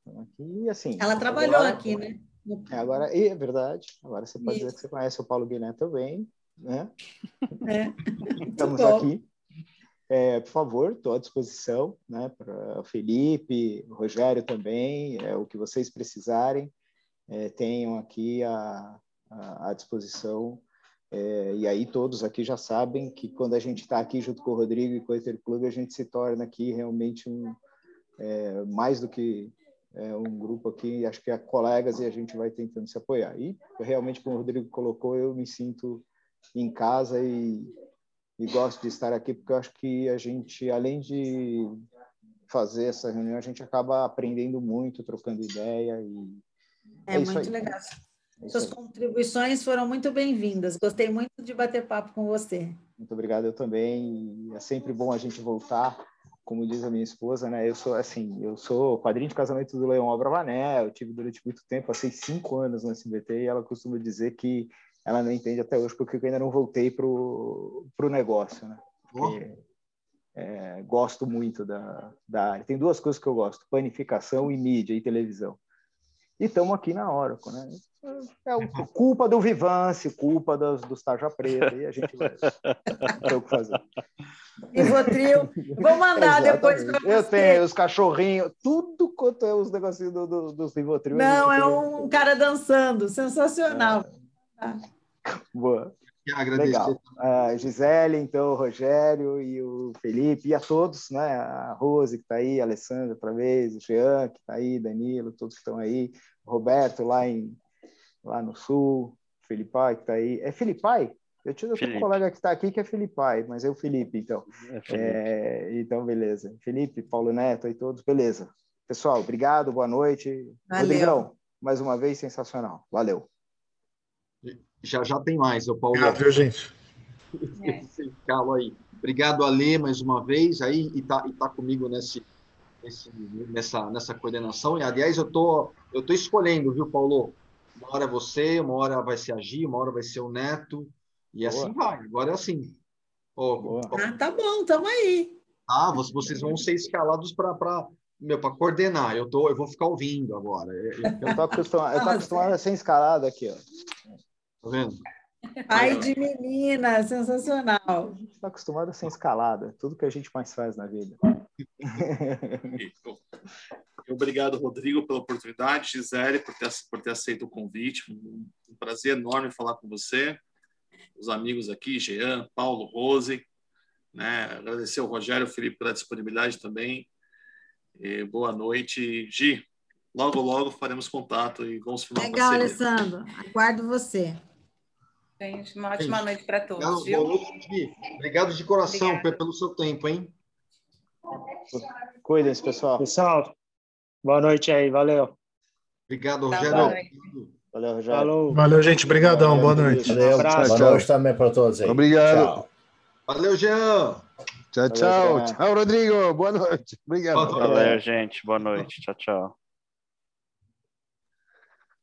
Então, aqui, assim. Ela trabalhou agora, aqui, né? É, agora, é verdade. Agora você pode Isso. dizer que você conhece o Paulo Guilherme também, né? É. Estamos aqui. É, por favor, estou à disposição, né? Para o Felipe, Rogério também, é, o que vocês precisarem, é, tenham aqui à, à disposição é, e aí todos aqui já sabem que quando a gente está aqui junto com o Rodrigo e com o Ether Club, a gente se torna aqui realmente um é, mais do que é, um grupo aqui, acho que é colegas e a gente vai tentando se apoiar. E realmente, como o Rodrigo colocou, eu me sinto em casa e, e gosto de estar aqui porque eu acho que a gente, além de fazer essa reunião, a gente acaba aprendendo muito, trocando ideia e é, é muito legal. É Suas contribuições foram muito bem-vindas. Gostei muito de bater papo com você. Muito obrigado, eu também. É sempre bom a gente voltar. Como diz a minha esposa, né? Eu sou assim, eu sou padrinho de casamento do Leão Abravanel. Eu tive durante muito tempo, passei cinco anos no SBT e ela costuma dizer que ela não entende até hoje porque eu ainda não voltei pro pro negócio, né? Porque, é, gosto muito da, da área. Tem duas coisas que eu gosto: panificação e mídia e televisão. E estamos aqui na Oracle, né? É culpa do Vivance, culpa dos, dos Tarja Preta, e a gente vai ter o que fazer. Rivotril. Vou mandar depois para você. Eu tenho os cachorrinhos, tudo quanto é os negocinhos do, do, dos Rivotril. Não, é um cara dançando, sensacional. É. Boa. Legal. A Gisele, então, o Rogério e o Felipe, e a todos, né? A Rose, que está aí, a Alessandra outra vez, o Jean, que está aí, Danilo, todos que estão aí, o Roberto lá, em, lá no Sul, o Felipai, que está aí. É Felipai? Eu tinha um colega que está aqui que é Felipai, mas é o Felipe, então. É Felipe. É, então, beleza. Felipe, Paulo Neto e todos, beleza. Pessoal, obrigado, boa noite. Valeu. Rodrigão, mais uma vez, sensacional. Valeu. Já já tem mais, o Paulo. Obrigado, viu, gente? É. Calma aí. Obrigado, Ale, mais uma vez, aí, e tá, e tá comigo nesse, nesse, nessa, nessa coordenação. E, aliás, eu tô, eu tô escolhendo, viu, Paulo? Uma hora é você, uma hora vai ser a Gi, uma hora vai ser o Neto, E assim vai, agora é assim. Oh, ah, tá bom, estamos aí. Ah, vocês vão ser escalados para meu para coordenar. Eu tô, eu vou ficar ouvindo agora. Eu tô acostumado, eu tô acostumado a ser escalado aqui, ó. Tá vendo? Pai de menina, sensacional. Está acostumado a ser escalada, tudo que a gente mais faz na vida. Obrigado, Rodrigo, pela oportunidade, Gisele, por ter, por ter aceito o convite. Um, prazer enorme falar com você, os amigos aqui, Jean, Paulo, Rose. Né? Agradecer ao Rogério Felipe pela disponibilidade também. E boa noite. Gi, logo, logo faremos contato e vamos filmar Legal, Alessandro. Aguardo você. Gente, uma ótima Gente, noite para todos. Obrigado, viu? Noite, obrigado de coração Obrigada. pelo seu tempo, hein? Cuidem-se, pessoal. Pessoal, boa noite aí, valeu. Obrigado, tá, Rogério. Valeu, Rogério. Falou. Valeu, gente. Obrigadão. Boa noite. Valeu, um boa noite também para todos aí. Obrigado. Tchau. Valeu, Jean. Tchau, tchau. Valeu, tchau, Rodrigo. Boa noite. Obrigado. Valeu, gente. Boa noite. Tchau, tchau.